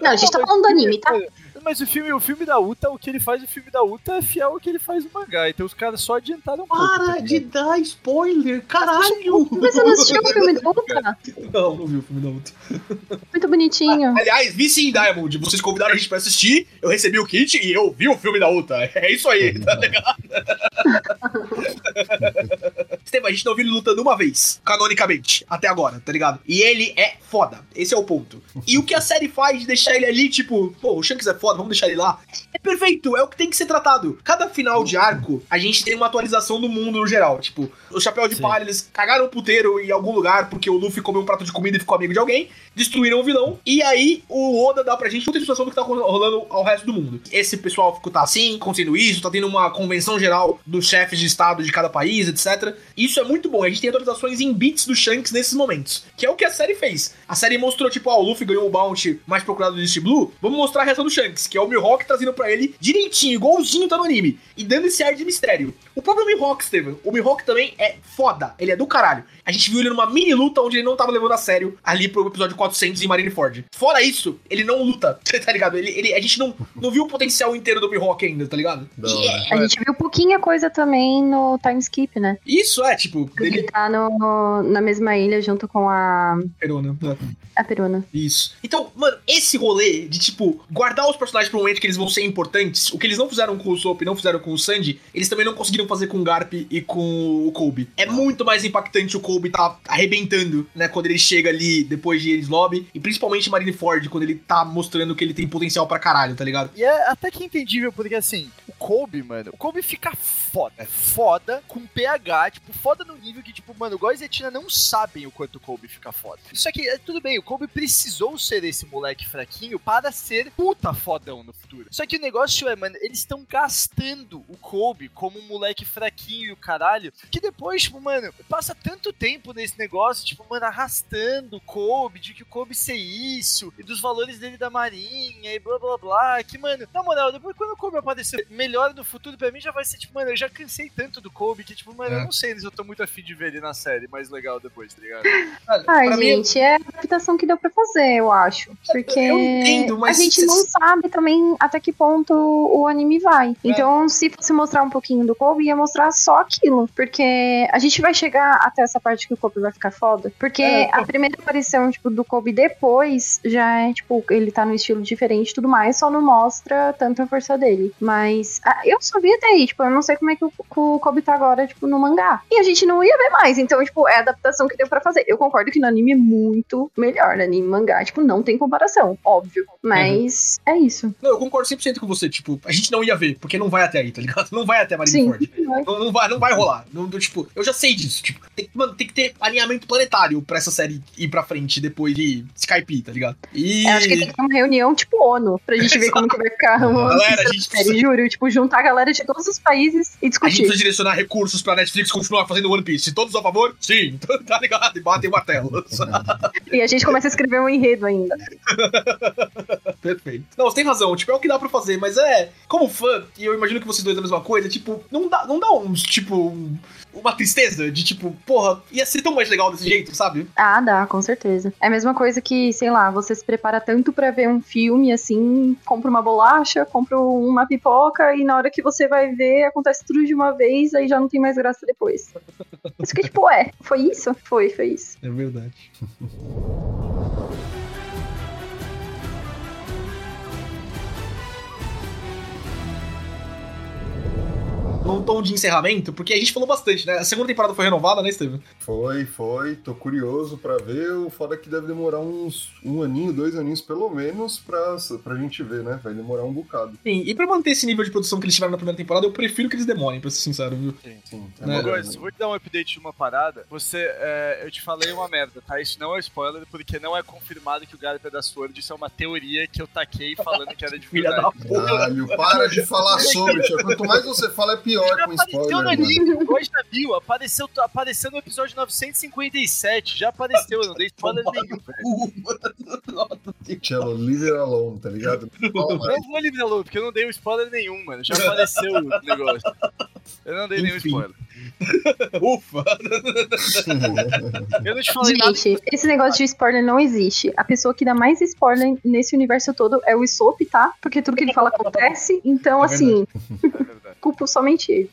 Não, a gente tá falando do anime, tá? Mas o filme, o filme da Uta, o que ele faz no filme da Uta é fiel ao que ele faz no mangá. Então os caras só adiantaram um pouco. tá Para de ligado? dar spoiler, caralho! Mas você não assistiu o filme do Ultra? Não, não vi o filme da Ultra. Muito bonitinho. Aliás, vi sim, Diamond. Vocês convidaram a gente pra assistir, eu recebi o kit e eu vi o filme da Ultra. É isso aí, tá ligado? Estevam, a gente não viu ele lutando uma vez, canonicamente, até agora, tá ligado? E ele é foda. Esse é o ponto. E o que a série faz de deixar ele ali, tipo, pô, o Shanks é foda, vamos deixar ele lá. É perfeito, é o que tem que ser tratado. Cada final de arco, a gente tem uma atualização do mundo no geral. Tipo, o Chapéu de Sim. Palha, eles cagaram o puteiro em algum lugar porque o Luffy comeu um prato de comida e ficou amigo de alguém, destruíram o vilão, e aí o Oda dá pra gente muita situação do que tá rolando ao resto do mundo. Esse pessoal ficou tá assim, acontecendo isso, tá tendo uma convenção geral dos chefes de estado de cada país, etc. Isso é muito bom, a gente tem atualizações em bits do Shanks nesses momentos, que é o que a série fez. A série mostrou, tipo, ó, o Luffy ganhou o bounty mais procurado do East Blue, vamos mostrar a reação do Shanks, que é o Mihawk trazendo pra ele direitinho, igualzinho tá no anime, e dando esse ar de mistério. O próprio Mihawk, Steven, o Mihawk também é foda, ele é do caralho. A gente viu ele numa mini luta onde ele não tava levando a sério ali pro episódio 400 em Marineford. Fora isso, ele não luta, tá ligado? Ele, ele, a gente não, não viu o potencial inteiro do Mihawk ainda, tá ligado? É- A gente viu pouquinha coisa também no time skip, né? isso é, tipo, Porque ele dele. tá no, na mesma ilha junto com a, Perona. a Peruna. Isso. Então, mano, esse rolê de, tipo, guardar os personagens pro momento que eles vão ser importantes, o que eles não fizeram com o Soap, não fizeram com o Sandy, eles também não conseguiram fazer com o Garp e com o Kobe. É muito mais impactante o Kobe tá arrebentando, né, quando ele chega ali depois de Enes Lobby, e principalmente Marineford, quando ele tá mostrando que ele tem potencial pra caralho, tá ligado? E é até que entendível, porque assim, Kobe, mano, o Kobe fica foda. Foda com PH, tipo, foda no nível que, tipo, mano, o Góis e Tina não sabem o quanto o Kobe fica foda. Só que, é, tudo bem, o Kobe precisou ser esse moleque fraquinho para ser puta fodão no futuro. Só que o negócio é, mano, eles estão gastando o Kobe como um moleque fraquinho e o caralho, que depois, tipo, mano, passa tanto tempo nesse negócio, tipo, mano, arrastando o Kobe, de que o Kobe ser isso, e dos valores dele da marinha, e blá blá blá, que, mano, na moral, depois quando o Kobe aparecer melhor no futuro, pra mim já vai ser, tipo, mano, eu já cansei tanto do Kobe, que, tipo, mano, É. eu não sei se eu tô muito afim de ver ele na série mais legal depois, tá ligado? Ai, Pra mim- gente, é a adaptação que deu pra fazer, eu acho. Porque Eu entendo, mas a gente cês- não sabe também até que ponto o anime vai. É. Então, se fosse mostrar um pouquinho do Kobe, ia mostrar só aquilo. Porque a gente vai chegar até essa parte que o Kobe vai ficar foda. Porque É, a primeira aparição, tipo, do Kobe depois já é, tipo, ele tá num estilo diferente e tudo mais, só não mostra tanto a força dele. Mas eu só vi até aí, tipo, eu não sei como é que o, o Kobe tá agora, tipo, no mangá. E a gente não ia ver mais. Então, tipo, é a adaptação que deu pra fazer. Eu concordo que no anime é muito melhor. No anime e mangá, tipo, não tem comparação, óbvio. Mas é isso. Não, eu concordo 100% com você, tipo, a gente não ia ver, porque não vai até aí, tá ligado? Não vai até. Marineford. Não, não vai, não vai rolar. Não, tipo, eu já sei disso. Tipo, tem, mano, tem que ter alinhamento planetário pra essa série ir pra frente depois de Skype, tá ligado? E. Eu acho que tem que ter uma reunião, tipo, ONU, pra gente ver como que vai ficar uma Galera, a gente série, precisa- juro. Tipo, juntar a galera de todos os países e A gente discutir. precisa direcionar recursos pra Netflix continuar fazendo One Piece. Todos a favor? Sim, tá ligado? E batem o martelo. E a gente começa a escrever um enredo ainda. Perfeito. Não, você tem razão, tipo, é o que dá pra fazer, mas é. Como fã, e eu imagino que vocês dois é a mesma coisa, tipo, não dá, não dá uns, tipo, um- uma tristeza de tipo, porra, ia ser tão mais legal desse jeito, sabe? Ah, dá, com certeza. É a mesma coisa que, sei lá, você se prepara tanto pra ver um filme, assim, compra uma bolacha, compra uma pipoca e na hora que você vai ver, acontece tudo de uma vez, aí já não tem mais graça depois. Isso que, tipo, é, foi isso? Foi, foi isso. É verdade. Num tom de encerramento, porque a gente falou bastante, né? A segunda temporada foi renovada, né, Steven? Foi, foi. Tô curioso pra ver. O foda é que deve demorar uns um aninho, dois aninhos pelo menos pra, pra gente ver, né? Vai demorar um bocado. Sim, e pra manter esse nível de produção que eles tiveram na primeira temporada, eu prefiro que eles demorem, pra ser sincero, viu? Sim. Né? melhor, Agora, né? vou te dar um update de uma parada. Você, é, eu te falei uma merda, tá? Isso não é spoiler, porque não é confirmado que o Garp é da Sword. Isso é uma teoria que eu taquei falando que era de Filha da verdade. porra. Caralho, para de falar sobre, tia. Quanto mais você fala, é pior Já com apareceu spoiler. no anime, hoje já viu, apareceu, apareceu no episódio 957, já apareceu, eu não dei spoiler nenhum. Cello, leave it alone, tá ligado? Não vou livrar louco, porque eu não dei um spoiler nenhum, mano, já apareceu o negócio. Eu não dei nenhum Enfim. spoiler. Ufa! Eu não te falei nada. Gente, esse negócio de spoiler não existe. A pessoa que dá mais spoiler nesse universo todo é o Usopp, tá? Porque tudo que ele fala acontece. Então, É assim. culpo somente ele.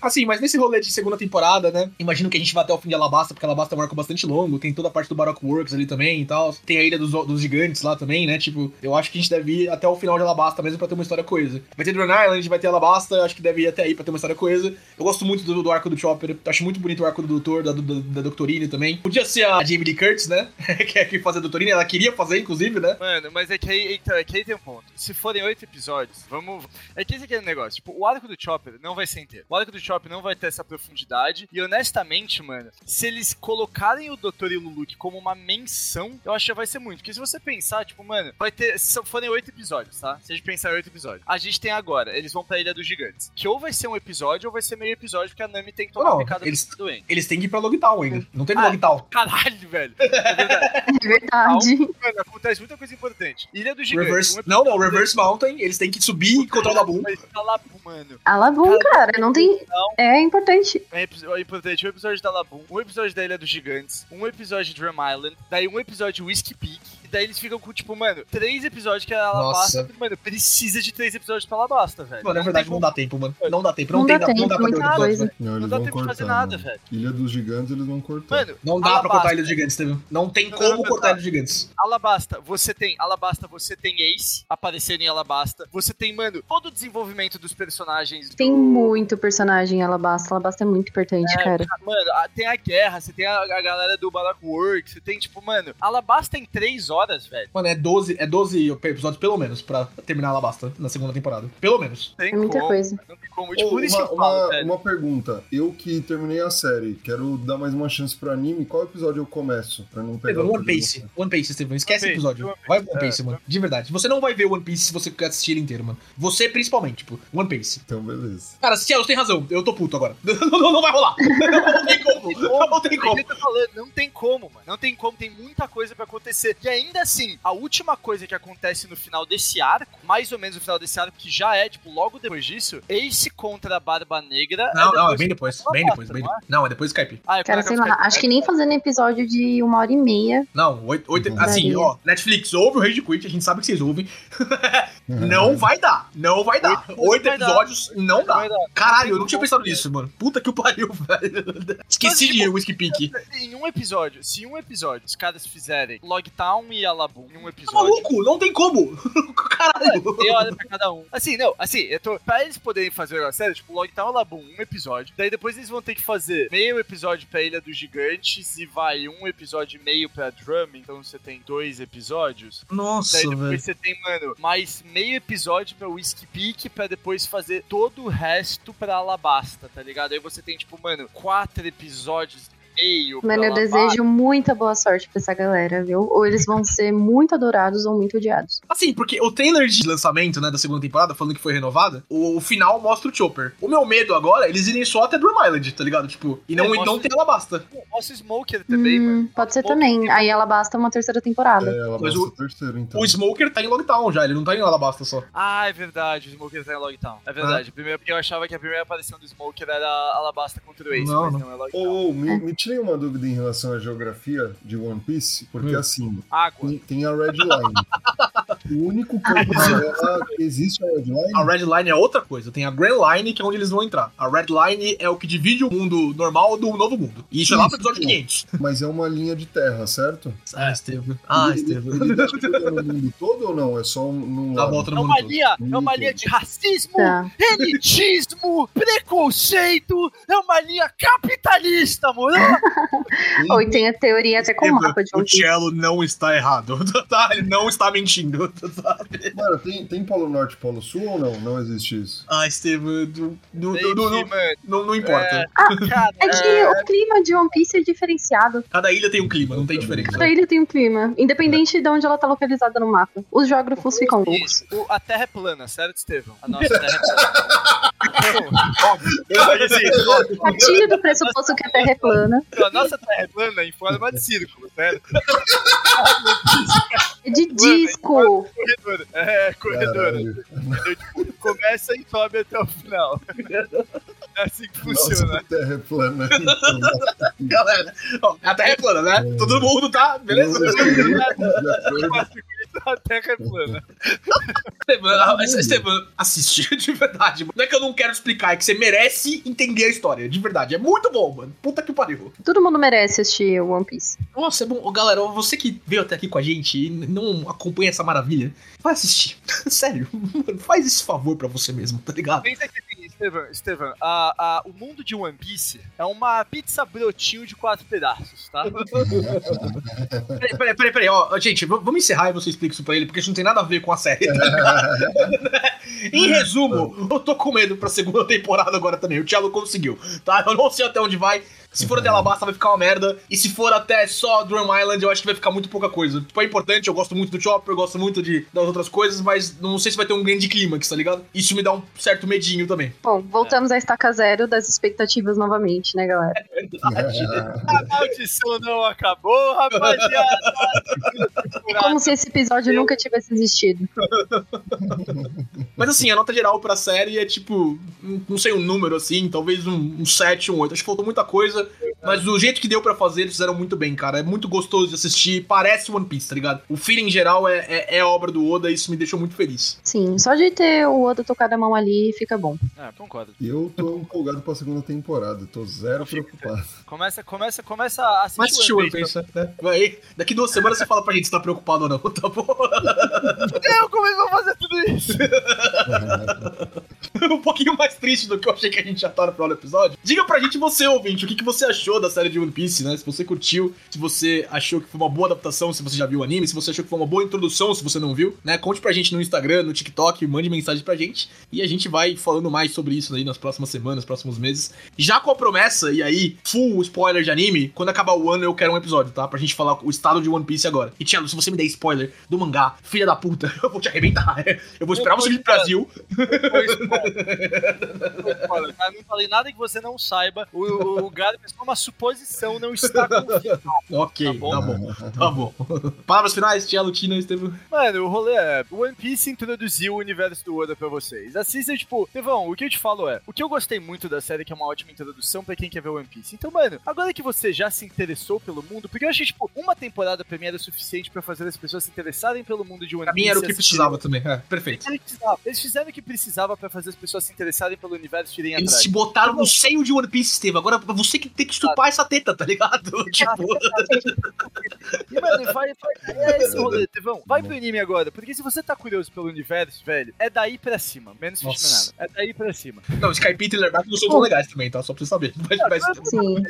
Assim, mas nesse rolê de segunda temporada, né? Imagino que a gente vai até o fim de Alabasta, porque Alabasta é um arco bastante longo. Tem toda a parte do Baroque Works ali também e tal. Tem a Ilha dos, dos Gigantes lá também, né? Tipo, eu acho que a gente deve ir até o final de Alabasta mesmo pra ter uma história coesa. Vai ter Drone Island, vai ter Alabasta, eu acho que deve ir até aí pra ter uma história coesa. Eu gosto muito do, do arco do Chopper, acho muito bonito o arco do Doutor, da, da Doctorine também. Podia ser a Jamie Lee Curtis, né? que é quem faz a Doutorine, ela queria fazer, inclusive, né? Mano, mas é que aí, então, é que aí tem um ponto. Se forem oito episódios, vamos. É que esse aqui é o negócio. Tipo, o arco do Chopper não vai ser inteiro. O arco do Chopper não vai ter essa profundidade. E honestamente, mano, se eles colocarem o Dr. e o Luluke como uma menção, eu acho que vai ser muito. Porque se você pensar, tipo, mano, vai ter. Se forem oito episódios, tá? Se a gente pensar em oito episódios. A gente tem agora, eles vão pra Ilha dos Gigantes. Que ou vai ser um episódio ou vai ser meio episódio, porque a Nami tem que tomar Não, picada eles- eles... doente. Eles têm que ir pra Logtown ainda. Não teve Ah. Logtown. Caralho, velho. É verdade. É verdade. Mano, acontece muita coisa importante. Ilha dos Gigantes. Reverse, um não, não, Reverse Mountain, eles têm que subir e encontrar o Labum. Mas lá, mano. A Labum, cara, não tem. Não. É importante. É importante um episódio da Labum, um episódio da Ilha dos Gigantes, um episódio de Drum Island, daí um episódio de Whiskey Peak, daí eles ficam com, tipo, mano, três episódios que a Alabasta, Nossa. mano, precisa de três episódios pra Alabasta, velho. Mano, é verdade, não dá tempo, mano. Não dá tempo, não, Não tem, dá não tempo, dá pra ter muita oito episódios, coisa. velho. Não, Não dá tempo de cortar. fazer nada, mano. velho. Ilha dos Gigantes eles vão cortar. Mano, Não dá pra Alabasta, cortar a Ilha dos Gigantes, teve? Não tem Não, como não, não, cortar não. Ilha dos Gigantes. Alabasta, você tem, Alabasta, você tem Ace aparecendo em Alabasta, você tem, mano, todo o desenvolvimento dos personagens. Tem do- muito personagem em Alabasta. Alabasta é muito importante, É, cara. Mano, tem a guerra, você tem a, a galera do Baroque Works, você tem, tipo, mano, Alabasta em três horas, velho. Mano, é 12, é 12 episódios pelo menos pra terminar Alabasta na segunda temporada. Pelo menos. Tem É muita como, coisa. Não tem como. Tipo, Ô, por isso uma, que eu falo, uma- uma pergunta. Eu que terminei a série, quero dar mais uma chance pro anime. Qual episódio eu começo? Pra não pegar. One Piece. One Piece, Steven. Esquece esse episódio. One. Vai One É, Piece, mano. De verdade. Você não vai ver One Piece se você quer assistir ele inteiro, mano. Você principalmente, tipo, One Piece. Então, beleza. Cara, Cielo tem razão. Eu tô puto agora. Não, não, não vai rolar. Não tem como. Não tem como. não tem como, mano. Não tem como, tem muita coisa pra acontecer. E ainda assim, a última coisa que acontece no final desse arco, mais ou menos no final desse arco, que já é, tipo, logo depois disso, Ace contra a Barba Negra. Não, não, é bem depois. Bem depois. Bem não é? depois. Não, é depois do Skype. Ah, é Cara, sei lá, acho que nem fazendo episódio de uma hora e meia. Não, oito, oito, Uhum. assim, ó, Netflix, ouve o Rage Quit, a gente sabe que vocês ouvem. não vai dar, não vai dar. Oito Oito vai dar. episódios, não Não dá. Caralho, eu Não tinha pensado nisso, mano. Puta que o pariu, velho. Esqueci de tipo, Whiskey Peak. Em um episódio, se em um episódio os caras fizerem Logtown e Alabum em um Tá episódio. maluco? Não tem como. Caralho. meia hora pra cada um. Assim, não, assim, eu tô. Pra eles poderem fazer o negócio sério, tipo, Logtown e Labum, um episódio. Daí depois eles vão ter que fazer meio episódio pra Ilha dos Gigantes e vai um episódio e meio pra Drum, então você tem dois episódios. Nossa, Daí depois velho. você tem, mano, mais meio episódio pra Whiskey Peak pra depois fazer todo o resto pra Alabasta, tá ligado? Aí você tem, tipo, mano, quatro episódios meio Mano, eu Alabasta. desejo muita boa sorte pra essa galera, viu? Ou eles vão ser muito adorados ou muito odiados. Assim, porque o trailer de lançamento, né, da segunda temporada, falando que foi renovada, o, o final mostra o Chopper. O meu medo agora, é eles irem só até Drum Island, tá ligado? Tipo, e não, É, e não tem Alabasta. Mostra o Smoker também, mano. Hum, pode ser Ou também. tem- Aí ela basta uma terceira temporada. É, ela Mas o- terceiro, então. O Smoker tá em Logtown já, ele não tá em Alabasta só. Ah, é verdade, o Smoker tá em Logtown. É verdade. Primeiro, porque eu achava que a primeira aparição do Smoker era Alabasta contra o Ace, Não, mas não. não, é Logtown. Ô, me, me tirei uma dúvida em relação à geografia de One Piece, porque Hum. assim, Água. tem, tem a Red Line. o único canto dela que existe a Red Line A Red Line é outra coisa. Tem a Grand Line, que é onde eles vão entrar. A Red Line é o que divide o mundo normal do novo mundo. E isso é lá pro episódio 500. mas é uma linha de terra, certo? Ah, Estevam. Ah, ele, Estevam. ele chegando no mundo todo ou não? É só num Dá volta É no uma mundo todo. linha, é uma linha de racismo, Tá. elitismo, preconceito, é uma linha capitalista, moro? Ou tem a teoria até com o mapa de O One Piece. Cello não está errado. Tá? Ele não está mentindo. Sabe? Mano, tem, tem Polo Norte e Polo Sul ou não? Não existe isso. Ah, Estevam. Não, não, não, que, não, mano, não- não importa. cara, É que o clima de One Piece é diferenciado. Cada ilha tem um clima, não tem diferença. Cada ilha tem um clima, independente de onde ela tá localizada no mapa. Os geógrafos ficam loucos. A Terra é plana, certo, Estevão? A nossa Terra é plana. Óbvio. Falei assim, do pressuposto que a Terra é plana. A nossa Terra é plana em forma de círculo, certo? É de disco. Corredor. É, corredor. Caralho. Entendeu? Tipo, começa e sobe até o final. É assim que funciona. Nossa, a Terra é plana. Galera, ó, a Terra é plana, né? Todo mundo tá, beleza? A Terra é plana. Esteban, Esteban, assiste, de verdade. Não é que eu não quero explicar, é que você merece entender a história, de verdade. É muito bom, mano. Puta que pariu. Todo mundo merece assistir One Piece. Nossa, é bom. Ô, galera, você que veio até aqui com a gente e não acompanha essa maravilha, vai assistir. Sério, mano, faz esse favor pra você mesmo, tá ligado? Pensa que Estevam, Estevam, a, a, o mundo de One Piece é uma pizza brotinho de quatro pedaços, tá? Peraí, peraí, peraí, peraí, ó, gente, vamos encerrar e você explica isso pra ele, porque isso não tem nada a ver com a série. tá em resumo, eu tô com medo pra segunda temporada agora também. O Thiago conseguiu, tá? Eu não sei até onde vai. Se for até Alabasta, vai ficar uma merda. E se for até só Drum Island, eu acho que vai ficar muito pouca coisa. Tipo, é importante, eu gosto muito do Chopper, eu gosto muito de, das outras coisas, mas não sei se vai ter um grande clímax, tá ligado? Isso me dá um certo medinho também. Bom, voltamos à estaca zero das expectativas novamente, né, galera? A maldição não acabou, rapaziada! É como se esse episódio nunca tivesse existido. Mas assim, a nota geral pra série é tipo, não sei um número assim, talvez um, um 7, um 8. Acho que faltou muita coisa, mas do jeito que deu pra fazer, eles fizeram muito bem, cara. É muito gostoso de assistir, parece One Piece, tá ligado? O feeling geral é, é, é obra do Oda e isso me deixou muito feliz. Sim, só de ter o Oda tocado a mão ali fica bom. É, concordo. Eu tô empolgado pra segunda temporada, tô zero preocupado. Começa, começa, começa a assistir Mas assistiu One Piece, né? Vai, daqui duas semanas você fala pra gente se tá preocupado ou não, tá bom? Eu comecei a fazer tudo isso! um pouquinho mais triste do que eu achei que a gente já tá no do episódio. Diga pra gente, você, ouvinte, o que, que você achou da série de One Piece, né? Se você curtiu, se você achou que foi uma boa adaptação, se você já viu o anime, se você achou que foi uma boa introdução, se você não viu, né? Conte pra gente no Instagram, no TikTok, mande mensagem pra gente e a gente vai falando mais sobre isso aí nas próximas semanas, próximos meses. Já com a promessa, e aí, full spoiler de anime, quando acabar o ano eu quero um episódio, tá? Pra gente falar o estado de One Piece agora. E, Tiago, se você me der spoiler do mangá, filha da puta, eu vou te arrebentar. Eu vou esperar você vir pro Brasil. Foi spoiler. Foi spoiler. Cara, não falei nada que você não saiba. O, o, o só uma suposição, não está confirmado. Ok, Tá tá bom. bom. Tá bom. Palavras finais, Tia Lutina, Estevam. Mano, o rolê é. O One Piece introduziu o universo do Oda pra vocês. Assistam, tipo, Tevão, o que eu te falo é. O que eu gostei muito da série, que é uma ótima introdução pra quem quer ver One Piece. Então, mano, agora que você já se interessou pelo mundo, porque eu achei, tipo, uma temporada pra mim era suficiente pra fazer as pessoas se interessarem pelo mundo de One Pra Piece. mim era o que precisava também. É, perfeito. Eles precisavam. Eles fizeram o que precisava pra fazer as pessoas se interessarem pelo universo e irem Eles atrás. te botaram no seio de One Piece, Estevam. Agora você que tem que estupar essa teta, tá ligado? Tipo, E, mano, vai, vai, é esse rolê, Tevão. Vai pro anime agora, porque se você tá curioso pelo universo, velho, é daí pra cima. Menos Nossa. Nada. É daí pra cima. não, Skype e Leatherback não são tão legais também, tá? Só pra você saber. Mas, mas- Sim.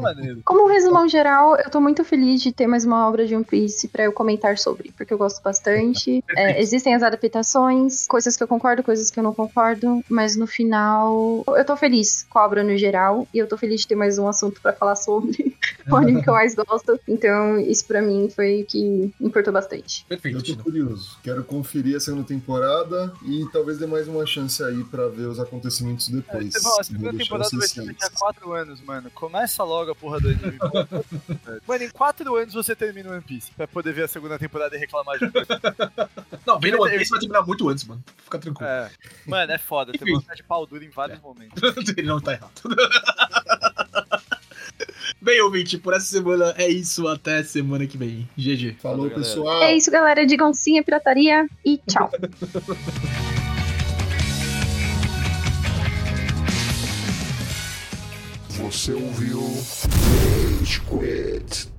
Maneiro. Como um resumão geral, eu tô muito feliz de ter mais uma obra de One Piece pra eu comentar sobre, porque eu gosto bastante. É, existem as adaptações, coisas que eu concordo, coisas que eu não concordo, mas no final eu tô feliz com a obra no geral e eu tô feliz de ter mais um assunto pra falar sobre o anime que eu mais gosto. Então, isso pra mim foi o que importou bastante. Perfeito, Eu tô curioso. Quero conferir a segunda temporada e talvez dê mais uma chance aí pra ver os acontecimentos depois. Tevão, a segunda temporada vai ser daqui a quatro anos, mano. Começa logo a porra do anime. mano, em quatro anos você termina o One Piece pra poder ver a segunda temporada e reclamar de. Não, vendo One Piece vai terminar muito antes, mano. Fica tranquilo. É. Mano, é foda. Tem vontade de pau duro em vários momentos. Ele não tá errado. Bem, ouvinte, por essa semana é isso. Até semana que vem. GG. Falou, Falou, pessoal. É isso, galera. Digam sim à pirataria e tchau. Você ouviu Rage Quit.